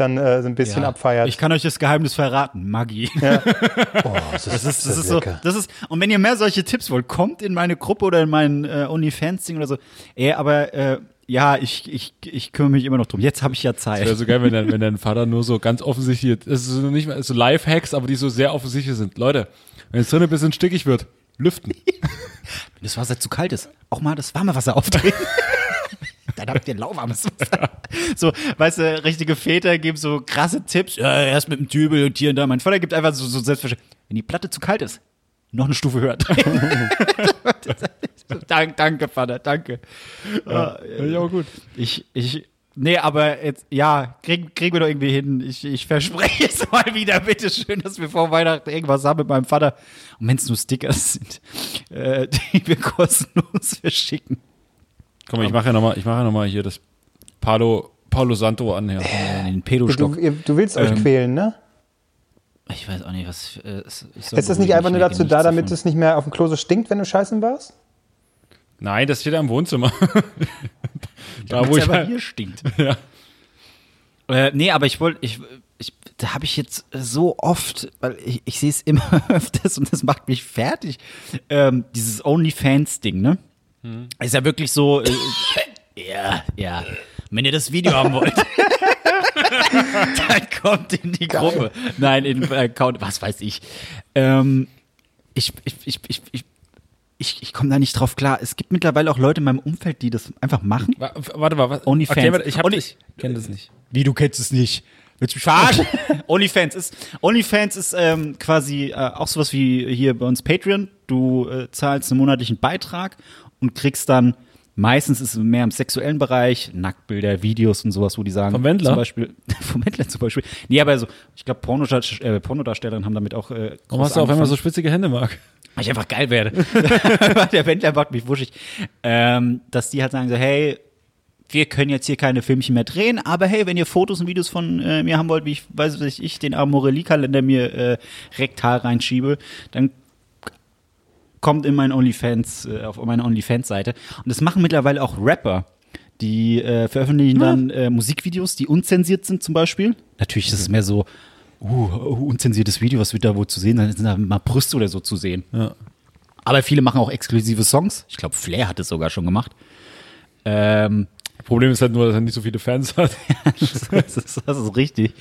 dann äh, so ein bisschen abfeiert. Ich kann euch das Geheimnis verraten, Maggi. oh, das, Das ist, das ist so, das ist, und wenn ihr mehr solche Tipps wollt, kommt in meine Gruppe oder in mein äh, OnlyFans-Ding oder so. Ey, aber äh, ja, ich, ich, ich kümmere mich immer noch drum. Jetzt habe ich ja Zeit. Wäre so geil, wenn dein, wenn dein Vater nur so ganz offensichtlich, es ist so nicht mal so Live-Hacks, aber die so sehr offensichtlich sind. Leute, wenn es drin ein bisschen stickig wird, lüften. Wenn das Wasser zu kalt ist, auch mal das warme Wasser aufdrehen. dann habt ihr lauwarmes Wasser. So, weißt du, richtige Väter geben so krasse Tipps. Ja, erst mit dem Dübel und hier und da. Mein Vater gibt einfach so, so selbstverständlich, wenn die Platte zu kalt ist, noch eine Stufe höher. danke, danke, Vater, danke. Ja, Ja, gut. ich, ich, nee, aber jetzt, ja, kriegen, kriegen wir doch irgendwie hin. Ich, ich verspreche es mal wieder, bitte schön, dass wir vor Weihnachten irgendwas haben mit meinem Vater. Und wenn es nur Stickers sind, äh, die wir kostenlos verschicken. Komm mal, ich mache ja nochmal mach ja noch mal hier das Palo, Palo Santo an. Ja. Äh, den Du, Pedostock. ihr, du willst euch Ähm, quälen, ne? Ich weiß auch nicht, was. Äh, soll Ist das nicht einfach nur dazu da, damit davon. es nicht mehr auf dem Klo so stinkt, wenn du scheißen warst? Nein, das steht ja im Wohnzimmer. da, wo ich aber halt, hier stinkt. Ja. Äh, nee, aber ich wollte, ich, ich, da habe ich jetzt so oft, weil ich, ich sehe es immer öfters und das macht mich fertig. Ähm, dieses OnlyFans-Ding, ne? Ist ja wirklich so. Äh, ja, ja. Wenn ihr das Video haben wollt. dann kommt in die Gruppe. Nein, in den Account, was weiß ich. Ähm, ich, ich, ich, ich, ich, ich, ich komme da nicht drauf klar. Es gibt mittlerweile auch Leute in meinem Umfeld, die das einfach machen. Wa- Warte mal, was? OnlyFans. Erklär mir- ich hab, Only- ich kenne das nicht. Wie, du kennst es nicht? Willst du mich verarschen? OnlyFans ist, OnlyFans ist ähm, quasi äh, auch sowas wie hier bei uns Patreon. Du äh, zahlst einen monatlichen Beitrag und kriegst dann, meistens ist es mehr im sexuellen Bereich, Nacktbilder, Videos und sowas, wo die sagen. Vom Wendler? Zum Beispiel, vom Wendler zum Beispiel. Nee, aber so, ich glaube, Pornodarst äh, Pornodarstellerinnen haben damit auch äh, Warum hast du auf einmal so spitzige Hände, Marc? weil ich einfach geil werde. der Wendler macht mich wuschig. Ähm, dass die halt sagen so, hey, wir können jetzt hier keine Filmchen mehr drehen, aber hey, wenn ihr Fotos und Videos von äh, mir haben wollt, wie ich, weiß nicht, ich den Amorelie-Kalender mir äh, rektal reinschiebe, dann kommt in mein OnlyFans, äh, auf meine OnlyFans-Seite. Und das machen mittlerweile auch Rapper. Die äh, veröffentlichen dann äh, Musikvideos, die unzensiert sind zum Beispiel. Natürlich ist es mehr so, uh, uh, unzensiertes Video, was wird da wohl zu sehen? Dann sind da mal Brüste oder so zu sehen. Ja. Aber viele machen auch exklusive Songs. Ich glaube, Flair hat es sogar schon gemacht. Ähm, Problem ist halt nur, dass er nicht so viele Fans hat. das, ist, das ist richtig.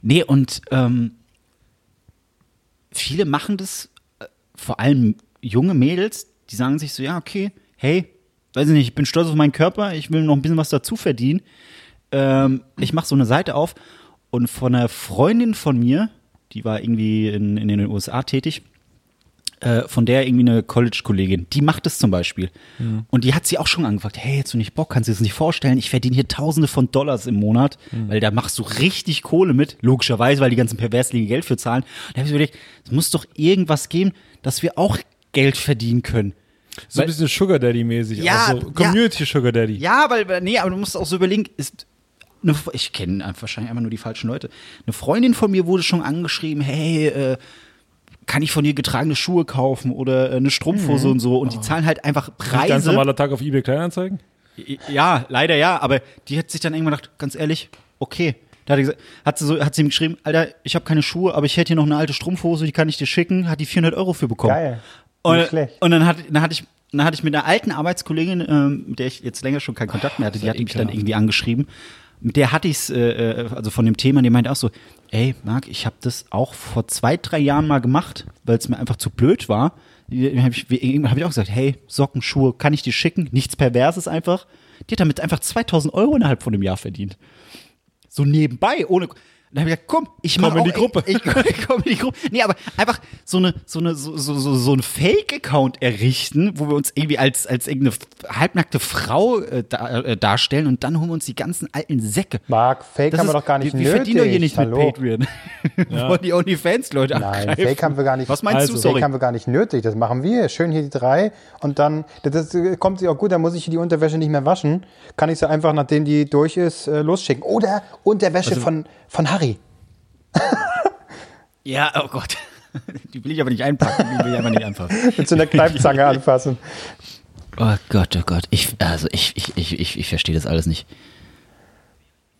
Nee, und ähm, viele machen das, äh, vor allem junge Mädels, die sagen sich so, ja, okay, hey, weiß ich nicht, ich bin stolz auf meinen Körper, ich will noch ein bisschen was dazu verdienen. Ähm, ich mache so eine Seite auf und von einer Freundin von mir, die war irgendwie in, in den USA tätig, äh, von der irgendwie eine College-Kollegin, die macht es zum Beispiel. Und die hat sie auch schon angefragt, hey, jetzt du nicht Bock, kannst du dir das nicht vorstellen? Ich verdiene hier Tausende von Dollars im Monat, weil da machst du richtig Kohle mit, logischerweise, weil die ganzen Perverslinge Geld für zahlen. Und da habe ich mir überlegt, es muss doch irgendwas geben, dass wir auch Geld verdienen können. So ein bisschen Sugar Daddy-mäßig. Ja, auch so ja. Community Sugar Daddy. Ja, weil, nee, aber du musst auch so überlegen, ist, eine, ich kenne wahrscheinlich einfach nur die falschen Leute. Eine Freundin von mir wurde schon angeschrieben, hey, äh, kann ich von dir getragene Schuhe kaufen oder äh, eine Strumpfhose und so. Und die zahlen halt einfach Ganz Preise. normaler Tag auf eBay Kleinanzeigen. Ja, leider ja, aber die hat sich dann irgendwann gedacht, ganz ehrlich, okay. Da hat, gesagt, hat, sie so, hat sie ihm geschrieben, Alter, ich habe keine Schuhe, aber ich hätte hier noch eine alte Strumpfhose, die kann ich dir schicken, hat die 400 Euro für bekommen. Geil. Und, und dann, hat, dann, hatte ich, dann hatte ich mit einer alten Arbeitskollegin, ähm, mit der ich jetzt länger schon keinen Kontakt mehr hatte, die hat mich dann irgendwie angeschrieben. Mit der hatte ich es, äh, äh, also von dem Thema, die meinte auch so, ey, Marc, ich habe das auch vor zwei, drei Jahren mal gemacht, weil es mir einfach zu blöd war. Habe ich, irgendwann hab ich auch gesagt, hey, Socken, Schuhe, kann ich dir schicken? Nichts Perverses einfach. Die hat damit einfach 2000 Euro innerhalb von einem Jahr verdient. So nebenbei, ohne. Dann habe ich gesagt, komm, ich Komm in die auch- Gruppe. Ich, ich komme in die Gruppe. Nee, aber einfach so eine so eine so so so, so ein Fake-Account errichten, wo wir uns irgendwie als als irgendeine halbnackte Frau äh, da, äh, darstellen und dann holen wir uns die ganzen alten Säcke. Marc, Fake Das haben wir ist- doch gar nicht wir, wir nötig. verdienen doch hier nicht Hallo. mit Patreon. Wir wollen die OnlyFans-Leute Nein, abgreifen. Fake haben wir gar nicht. Was meinst Also, du, Fake sorry? haben wir gar nicht nötig. Das machen wir. Schön hier die drei. Und dann, das, das kommt sich auch gut, dann muss ich die Unterwäsche nicht mehr waschen. Kann ich sie einfach, nachdem die durch ist, äh, losschicken. Oder Unterwäsche Also von, von Harry. Ja, oh Gott. Die will ich aber nicht einpacken, die will ich einfach nicht anfassen. Mit so einer Kneipzange anfassen. Oh Gott, oh Gott. Ich, also ich, ich, ich, ich, ich verstehe das alles nicht.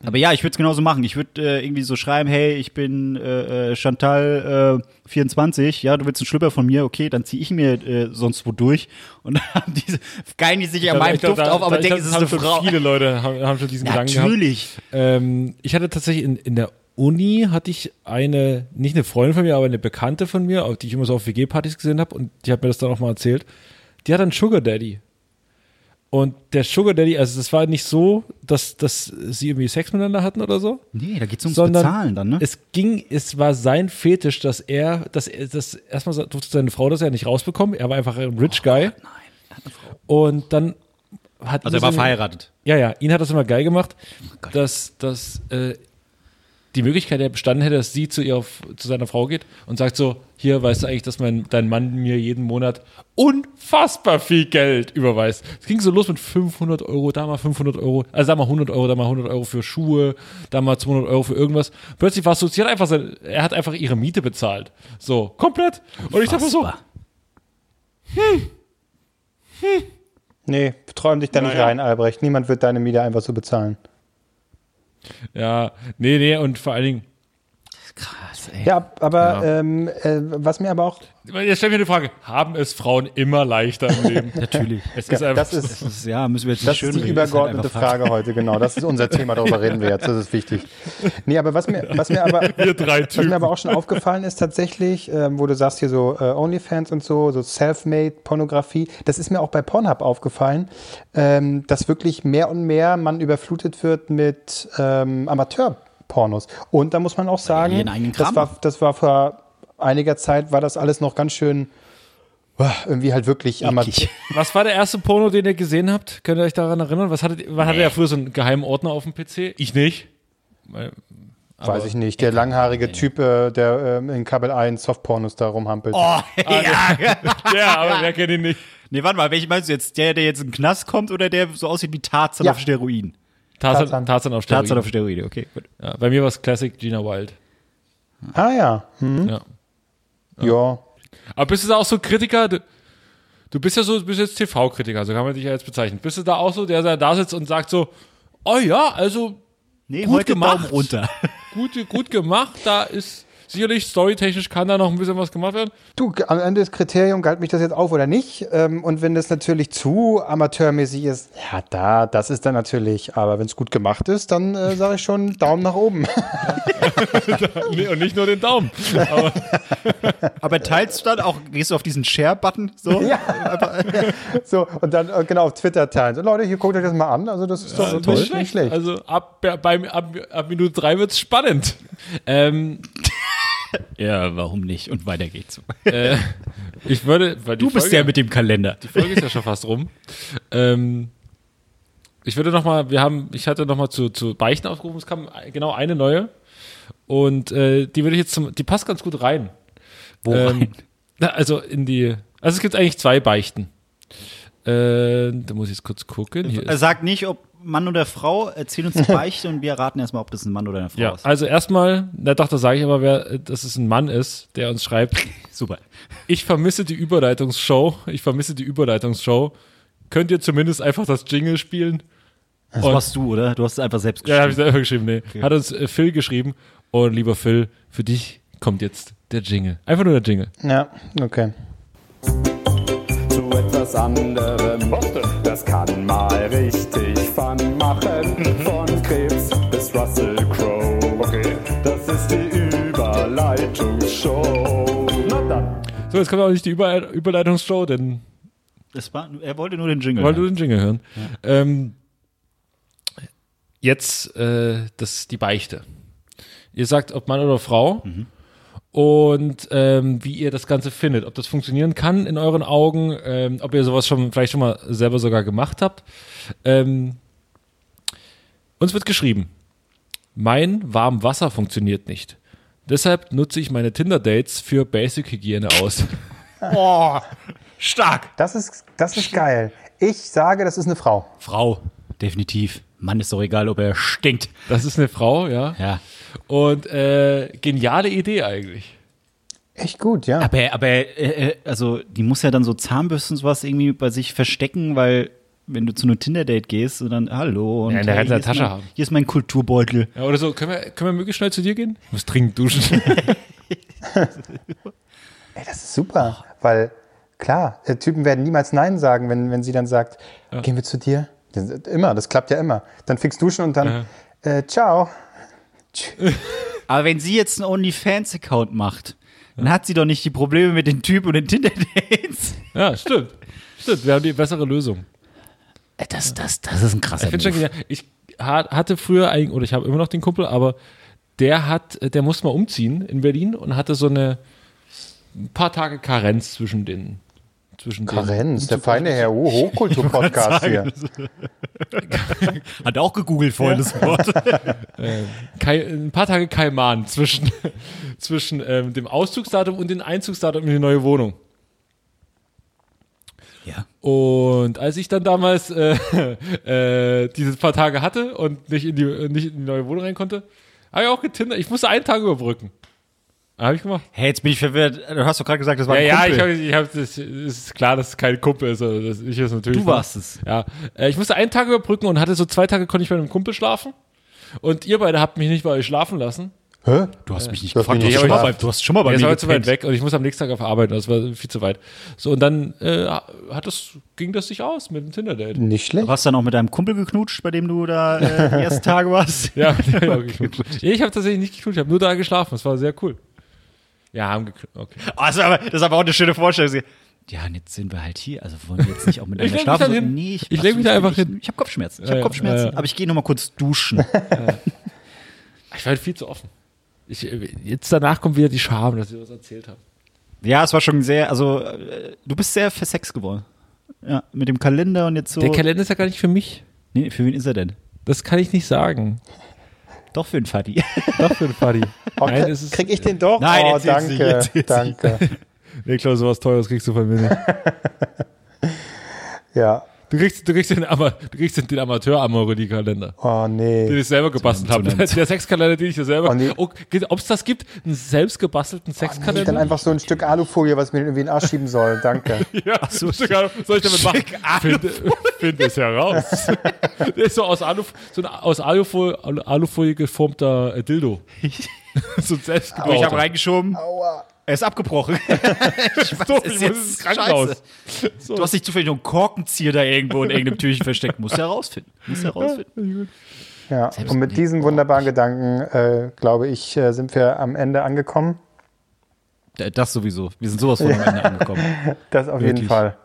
Aber ja, ich würde es genauso machen. Ich würde äh, irgendwie so schreiben, hey, ich bin äh, äh, Chantal äh, 24, ja, du willst einen Schlüpper von mir, okay, dann ziehe ich mir äh, sonst wo durch. Und dann haben diese, geilen die sich an meinem Duft da- auf, aber denken, es ist eine Frau. Viele Leute haben, haben schon diesen Gedanken gehabt. Natürlich. Ähm, ich hatte tatsächlich in, in der Uni hatte ich eine, nicht eine Freundin von mir, aber eine Bekannte von mir, die ich immer so auf WG-Partys gesehen habe und die hat mir das dann auch mal erzählt. Die hat einen Sugar Daddy. Und der Sugar Daddy, also das war nicht so, dass, dass sie irgendwie Sex miteinander hatten oder so, Nee, da geht's ums sondern Bezahlen dann, ne? es ging, es war sein Fetisch, dass er, dass er, das erstmal durfte seine Frau das ja nicht rausbekommen. Er war einfach ein Rich Guy. Nein, er hat eine Frau. Und dann hat Also er war so- verheiratet. Ja, ja, ihn hat das immer geil gemacht, dass, dass äh, die Möglichkeit ja bestanden hätte, dass sie zu, ihr, zu seiner Frau geht und sagt so, hier, weißt du eigentlich, dass mein, dein Mann mir jeden Monat unfassbar viel Geld überweist. Es ging so los mit 500 Euro, da mal 500 Euro, also da mal 100 Euro, da mal 100 Euro für Schuhe, da mal 200 Euro für irgendwas. Plötzlich war es so, sie hat einfach, sein, er hat einfach ihre Miete bezahlt. So, komplett. Und ich dachte so, Unfassbar. Nee, träum dich da nicht rein, Albrecht. Niemand wird deine Miete einfach so bezahlen. Ja, nee, nee, und vor allen Dingen, Krass, ey. Ja, aber Ja. Ähm, äh, was mir aber auch. jetzt stell mir die Frage, haben es Frauen immer leichter im Leben? Natürlich. Es ist einfach Das ist, Das ist, ja, müssen wir jetzt das ist die ist halt übergeordnete Fakt. Frage heute, genau. Das ist unser Thema, darüber reden wir jetzt. Das ist wichtig. Nee, aber was mir, was mir aber. Wir drei Was mir Typen. aber auch schon aufgefallen ist tatsächlich, ähm, wo du sagst hier so äh, Onlyfans und so, so Self-Made-Pornografie, das ist mir auch bei Pornhub aufgefallen, ähm, dass wirklich mehr und mehr man überflutet wird mit ähm, Amateur-Pornos. Und da muss man auch sagen, das war, das war vor einiger Zeit, war das alles noch ganz schön, uah, irgendwie halt wirklich Amateur. Eklig. Was war der erste Porno, den ihr gesehen habt? Könnt ihr euch daran erinnern? Was hattet, man hatte ja früher so einen geheimen Ordner auf dem PC? Ich nicht. Weil- aber- Weiß ich nicht, der langhaarige Typ, äh, der ähm, in Kabel 1 Softpornos da rumhampelt. Oh, ja. Ja, aber wer kennt ihn nicht? Nee, warte mal, welchen meinst du jetzt? Der, der jetzt in den Knast kommt oder der so aussieht wie Tarzan Ja. auf Steroiden? Tarzan, Tarzan. Tarzan auf Steroiden. Tarzan auf Steroide, okay, gut. ja, bei mir war es Classic Gina Wild. Ah ja, hm. Ja. ja. Aber bist du da auch so Kritiker? Du, du bist ja so, du bist jetzt TV-Kritiker, so kann man dich ja jetzt bezeichnen. Bist du da auch so, der da sitzt und sagt so, oh ja, also Nee, Gut heute gemacht. Daumen runter. gut, gut gemacht, da ist sicherlich storytechnisch kann da noch ein bisschen was gemacht werden. Du, am Ende des Kriterium, galt mich das jetzt auf oder nicht? Ähm, und wenn das natürlich zu amateurmäßig ist, ja, da, das ist dann natürlich, aber wenn es gut gemacht ist, dann äh, sage ich schon Daumen nach oben. Nee, und nicht nur den Daumen. Aber Aber teilst du dann auch, gehst du auf diesen Share-Button so? ja. so, und dann äh, genau auf Twitter teilen. So, Leute, hier guckt euch das mal an. Also, das ist doch nicht nicht, schlecht. nicht schlecht. Also ab, beim, ab, ab Minute drei wird's spannend. Ähm, Ja, warum nicht? Und weiter geht's. äh, ich würde, Du bist Folge, der mit dem Kalender. Die Folge ist ja schon fast rum. Ähm, ich würde noch mal, wir haben, ich hatte noch mal zu, zu Beichten aufgerufen, es kam genau eine neue und äh, die würde ich jetzt zum, die passt ganz gut rein. Wo Ähm, rein? also in die, also es gibt eigentlich zwei Beichten. Äh, da muss ich jetzt kurz gucken. Hier Er ist, sagt nicht, ob Mann oder Frau, erzähl uns die Beichte und wir raten erstmal, ob das ein Mann oder eine Frau ja, ist. also erstmal, na doch, da sage ich aber, wer, dass es ein Mann ist, der uns schreibt, Super. ich vermisse die Überleitungsshow, ich vermisse die Überleitungsshow. Könnt ihr zumindest einfach das Jingle spielen? Das Und- warst du, oder? Du hast es einfach selbst Ja, habe ich geschrieben. selber geschrieben, nee. Hat uns äh, Phil geschrieben. Und lieber Phil, für dich kommt jetzt der Jingle. Einfach nur der Jingle. Ja, okay. zu etwas anderem. Das kann mal jetzt kommt auch nicht die Über Überleitungsshow, denn war, er wollte nur den Jingle. wollte hören. den Jingle hören. Ähm, jetzt äh, das, die Beichte. Ihr sagt, ob Mann oder Frau. Und ähm, wie ihr das Ganze findet, ob das funktionieren kann in euren Augen, ähm, ob ihr sowas schon vielleicht schon mal selber sogar gemacht habt. Ähm, uns wird geschrieben, mein Warmwasser funktioniert nicht. Deshalb nutze ich meine Tinder-Dates für Basic-Hygiene aus. Oh, stark. Das ist, das ist geil. Ich sage, das ist eine Frau. Frau, definitiv. Mann ist doch egal, ob er stinkt. Das ist eine Frau, ja. Ja. Und äh, geniale Idee eigentlich. Echt gut, ja. Aber, aber äh, äh, also die muss ja dann so Zahnbürsten und sowas irgendwie bei sich verstecken, weil wenn du zu einem Tinder-Date gehst und dann, hallo, und Ja, in der hey, hier ist Tasche mein, haben. Hier ist mein Kulturbeutel. Ja, oder so, können wir, können wir möglichst schnell zu dir gehen? Ich muss dringend duschen. Ey, das ist super, weil klar, äh, Typen werden niemals Nein sagen, wenn, wenn sie dann sagt, gehen wir zu dir? Das, immer, das klappt ja immer. Dann fix duschen und dann, äh, ciao. Aber wenn sie jetzt einen OnlyFans-Account macht, dann hat sie doch nicht die Probleme mit den Typen und den Tinder-Dates. ja, stimmt. Stimmt, wir haben die bessere Lösung. Das, das, das ist ein krasser Ich schon. Ich ha- hatte früher eigentlich, oder ich habe immer noch den Kumpel, aber der hat, der musste mal umziehen in Berlin und hatte so eine ein paar Tage Karenz zwischen den zwischen Karenz, der feine Herr oh, Hochkultur-Podcast hier. Hat auch gegoogelt vorhin das Wort. Kai, ein paar Tage Kaiman zwischen zwischen ähm, dem Auszugsdatum und dem Einzugsdatum in die neue Wohnung. Ja. Und als ich dann damals äh, äh, diese paar Tage hatte und nicht in die, nicht in die neue Wohnung rein konnte, habe ich auch getindert. Ich musste einen Tag überbrücken. Habe ich gemacht. Hey, jetzt bin ich verwirrt. Du hast doch gerade gesagt, das war Ja, ein ja, Kumpel. ich habe, ich hab, das ist klar, dass es kein Kumpel ist. Also das, ich ist natürlich. Du warst es. Ja, äh, ich musste einen Tag überbrücken und hatte so zwei Tage konnte ich bei einem Kumpel schlafen. Und ihr beide habt mich nicht bei euch schlafen lassen. Hä? Du hast mich nicht Du hast gefragt. mich Du hast, nicht schon mal bei, du hast schon mal bei mir war zu weit weg und ich muss am nächsten Tag auf Arbeit. Das war viel zu weit. So, und dann äh, hat das, ging das sich aus mit dem Tinder-Date. Nicht schlecht. Du hast dann auch mit deinem Kumpel geknutscht, bei dem du da äh, die ersten Tage warst. Ja, ja, ja, geknutscht. Nee, ich habe tatsächlich nicht geknutscht, ich habe nur da geschlafen. Das war sehr cool. Ja, haben geknutscht. Okay. Also, aber, das ist aber auch eine schöne Vorstellung. Ja, und jetzt sind wir halt hier. Also wollen wir jetzt nicht auch Ich miteinander leg mich schlafen? So, hin. Nee, Ich leg mich da einfach hin. Ich habe Kopfschmerzen. Ich Ja, habe ja, Kopfschmerzen. ja, ja. Aber ich gehe noch mal kurz duschen. Ich war halt viel zu offen. Ich, jetzt danach kommt wieder die Scham, dass ich was erzählt habe. ja, es war schon sehr, also äh, du bist sehr für Sex geworden. Ja, mit dem Kalender und jetzt so. Der Kalender ist ja gar nicht für mich. nee, für wen ist er denn? Das kann ich nicht sagen. Doch für den Fadi. Doch für den Buddy. Oh, Nein, krieg, es ist, krieg ich den doch? Nein, oh, danke, erzähl's danke. nee, klar, sowas Teures kriegst du von mir nicht. Ja. Du kriegst, du kriegst den, Ama du kriegst den, den Amateur-Amorelli-Kalender. Oh, Den nee. ich selber gebastelt habe. Der Sexkalender, den ich dir selber. Oh, nee. Oh, Ob es das gibt? Einen selbst gebastelten Ich dann Sexkalender? einfach so ein Stück Alufolie, was mir irgendwie in den Arsch schieben soll. Danke. Ja, so, sogar, soll ich damit machen? Finde find es heraus. Der ist so aus, Alu, so ein aus Alufolie, Alu- Alufolie geformter äh, Dildo. so ein ich selbstgebauter. habe reingeschoben. Aua. Er ist abgebrochen. so, ist ich muss jetzt ins Krankenhaus. So. Du hast dich zufällig noch einen Korkenzieher da irgendwo in irgendeinem Türchen versteckt. Musst du herausfinden. Musst du herausfinden. Ja, und mit diesen wunderbaren Gedanken, äh, glaube ich, äh, sind wir am Ende angekommen. Das sowieso. Wir sind sowas von am Ende angekommen. Das auf jeden Wirklich. Fall.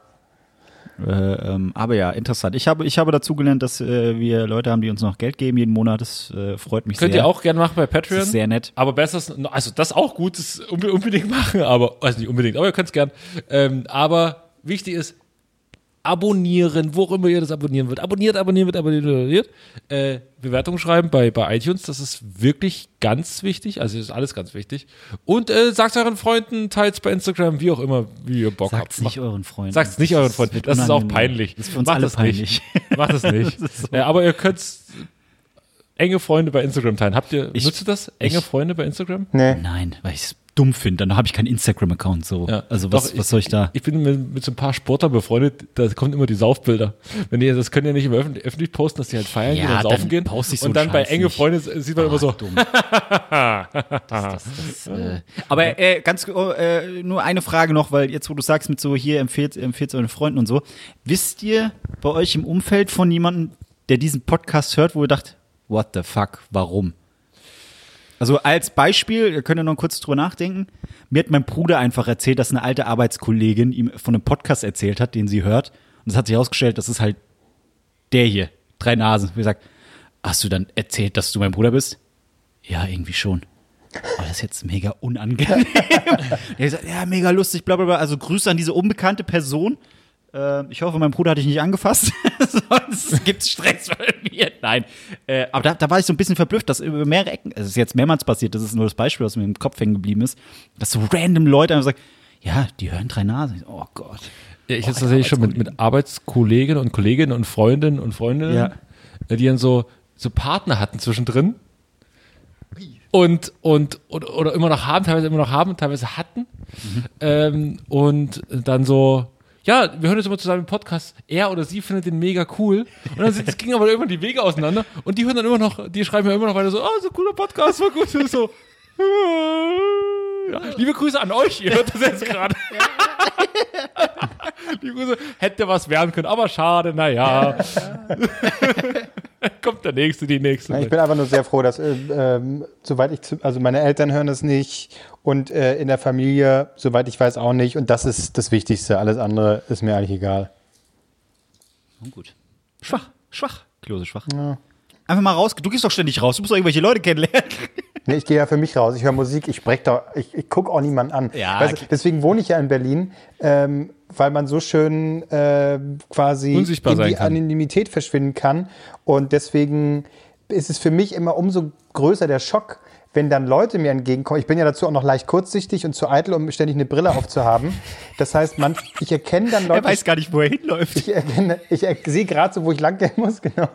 Äh, ähm, aber ja, interessant. Ich habe, ich habe dazu gelernt, dass äh, wir Leute haben, die uns noch Geld geben jeden Monat. Das äh, freut mich Könnt sehr. ihr auch gerne machen bei Patreon. Das ist sehr nett. Aber besser ist, also das auch gut, das unbe- unbedingt machen, aber, also nicht unbedingt, aber ihr könnt es gern. Ähm, aber wichtig ist, abonnieren, wo auch immer ihr das abonnieren wird. Abonniert, abonniert, abonniert, abonniert. Äh, Bewertungen schreiben bei, bei iTunes, das ist wirklich ganz wichtig. Also ist alles ganz wichtig. Und äh, sagt euren Freunden, teilt bei Instagram, wie auch immer, wie ihr Bock Sagt's habt. nicht euren Freunden. Sagt's nicht euren Freunden. wird Das ist auch peinlich. Das ist für uns Macht alle das peinlich. Nicht. Macht es nicht. äh, aber ihr könnt enge Freunde bei Instagram teilen. Habt ihr, Ich- nutzt ihr das? Enge ich- Freunde bei Instagram? Nee. Nein, weil ich es dumm finde. Dann habe ich keinen Instagram-Account so. Ja. Also was, Doch, was soll ich da? Ich bin mit, mit so ein paar Sportlern befreundet, da kommen immer die Saufbilder. Wenn ihr, das können ja nicht im öffentlich, öffentlich posten, dass die halt feiern Ja, gehen und dann saufen gehen. poste ich so und dann einen bei Scheiß enge nicht. Freunde sieht man immer so, dumm. das, das, das, äh. Aber äh, ganz äh, nur eine Frage noch, weil jetzt, wo du sagst, mit so hier empfiehlt, empfiehlt euren Freunden und so, wisst ihr bei euch im Umfeld von jemandem, der diesen Podcast hört, wo ihr dacht, what the fuck, warum? Also als Beispiel, ihr könnt ja noch kurz drüber nachdenken. Mir hat mein Bruder einfach erzählt, dass eine alte Arbeitskollegin ihm von einem Podcast erzählt hat, den sie hört. Und es hat sich herausgestellt, das ist halt der hier, drei Nasen. Wie gesagt, hast du dann erzählt, dass du mein Bruder bist? Ja, irgendwie schon. Aber das ist jetzt mega unangenehm. er sagt, ja, mega lustig, bla bla bla. Also Grüße an diese unbekannte Person. Äh, ich hoffe, mein Bruder hat dich nicht angefasst. Sonst gibt's Stress bei mir. Nein. Äh, aber da, da war ich so ein bisschen verblüfft, dass über mehrere Ecken, es ist jetzt mehrmals passiert, das ist nur das Beispiel, was mir im Kopf hängen geblieben ist, dass so random Leute einfach sagen, ja, die hören drei Nasen. Oh Gott. Ja, ich hatte tatsächlich schon mit, mit Arbeitskolleginnen und Kolleginnen und Freundinnen und Freundinnen, Ja. äh, die dann so, so Partner hatten zwischendrin. Und, und, und, oder immer noch haben, teilweise immer noch haben, teilweise hatten. Ähm, und dann so, ja, wir hören jetzt immer zusammen im Podcast. Er oder sie findet den mega cool. Und dann sind, es ging aber irgendwann die Wege auseinander. Und die hören dann immer noch, die schreiben mir immer noch weiter so, oh, so cooler Podcast, war gut. Und so, ja, liebe Grüße an euch, ihr hört das jetzt gerade. Die Grüße hätte was werden können, aber schade, naja. Kommt der Nächste, die Nächste. Ich bin einfach nur sehr froh, dass, äh, ähm, soweit ich, zu, also meine Eltern hören das nicht und äh, in der Familie, soweit ich weiß, auch nicht. Und das ist das Wichtigste. Alles andere ist mir eigentlich egal. Oh, gut. Schwach, schwach. Klose schwach. Einfach mal raus. Du gehst doch ständig raus. Du musst doch irgendwelche Leute kennenlernen. Nee, ich gehe ja für mich raus. Ich höre Musik, ich spreche da, ich, ich gucke auch niemanden an. Ja, weißt, du, okay. deswegen wohne ich ja in Berlin, ähm, weil man so schön äh, quasi Unsichtbar in die. Anonymität verschwinden kann. Und deswegen ist es für mich immer umso größer der Schock, wenn dann Leute mir entgegenkommen. Ich bin ja dazu auch noch leicht kurzsichtig und zu eitel, um ständig eine Brille aufzuhaben. Das heißt, man, ich erkenne dann Er Leute. weiß gar nicht, wo er hinläuft. ich erkenne, ich er, sehe gerade so, wo ich lang gehen muss, genau.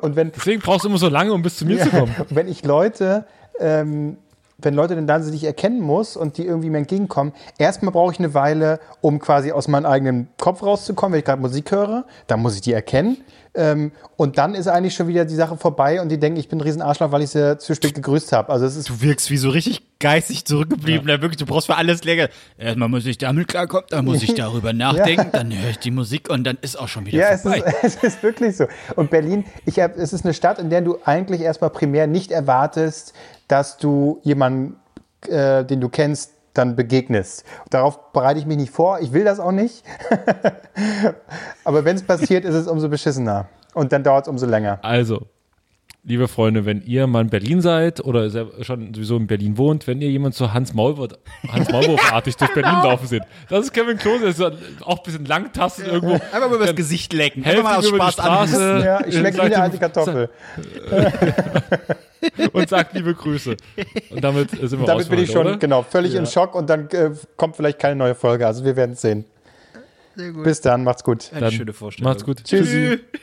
Und wenn, Deswegen brauchst du immer so lange, um bis zu mir zu kommen. wenn ich Leute, ähm, wenn Leute dann da sich erkennen muss und die irgendwie mir entgegenkommen, erstmal brauche ich eine Weile, um quasi aus meinem eigenen Kopf rauszukommen, wenn ich gerade Musik höre, dann muss ich die erkennen. Ähm, und dann ist eigentlich schon wieder die Sache vorbei und die denken, ich bin ein riesen Arschloch, weil ich sie zu spät gegrüßt habe. Also es ist Du wirkst wie so richtig geistig zurückgeblieben. Ja. Wirklich, du brauchst für alles länger. Erstmal muss ich damit klarkommen, dann muss ich darüber nachdenken, dann höre ich die Musik und dann ist auch schon wieder Ja, es vorbei. ist, es ist wirklich so. Und Berlin, ich hab, es ist eine Stadt, in der du eigentlich erstmal primär nicht erwartest, dass du jemanden, äh, den du kennst, dann begegnest. Darauf bereite ich mich nicht vor. Ich will das auch nicht. Aber wenn es passiert, ist es umso beschissener. Und dann dauert es umso länger. Also, liebe Freunde, wenn ihr mal in Berlin seid oder sehr- schon sowieso in Berlin wohnt, wenn ihr jemanden so Hans Maulwurf, Hans Maulwurfartig durch Berlin laufen seht, das ist Kevin Klose, das ist auch ein bisschen langtasten irgendwo. Einfach mal übers Gesicht lecken. Einfach mal aus über die Spaß. Straße Ja, ich schmecke wie sagt eine ihm- alte Kartoffel. und sagt liebe Grüße. Und damit äh, sind wir Damit bin ich schon oder? genau völlig in Schock und dann äh, kommt vielleicht keine neue Folge. Also wir werden es sehen. Bis dann, macht's gut. Eine Dann schöne Vorstellung. Macht's gut. Tschüssi. Tschüss.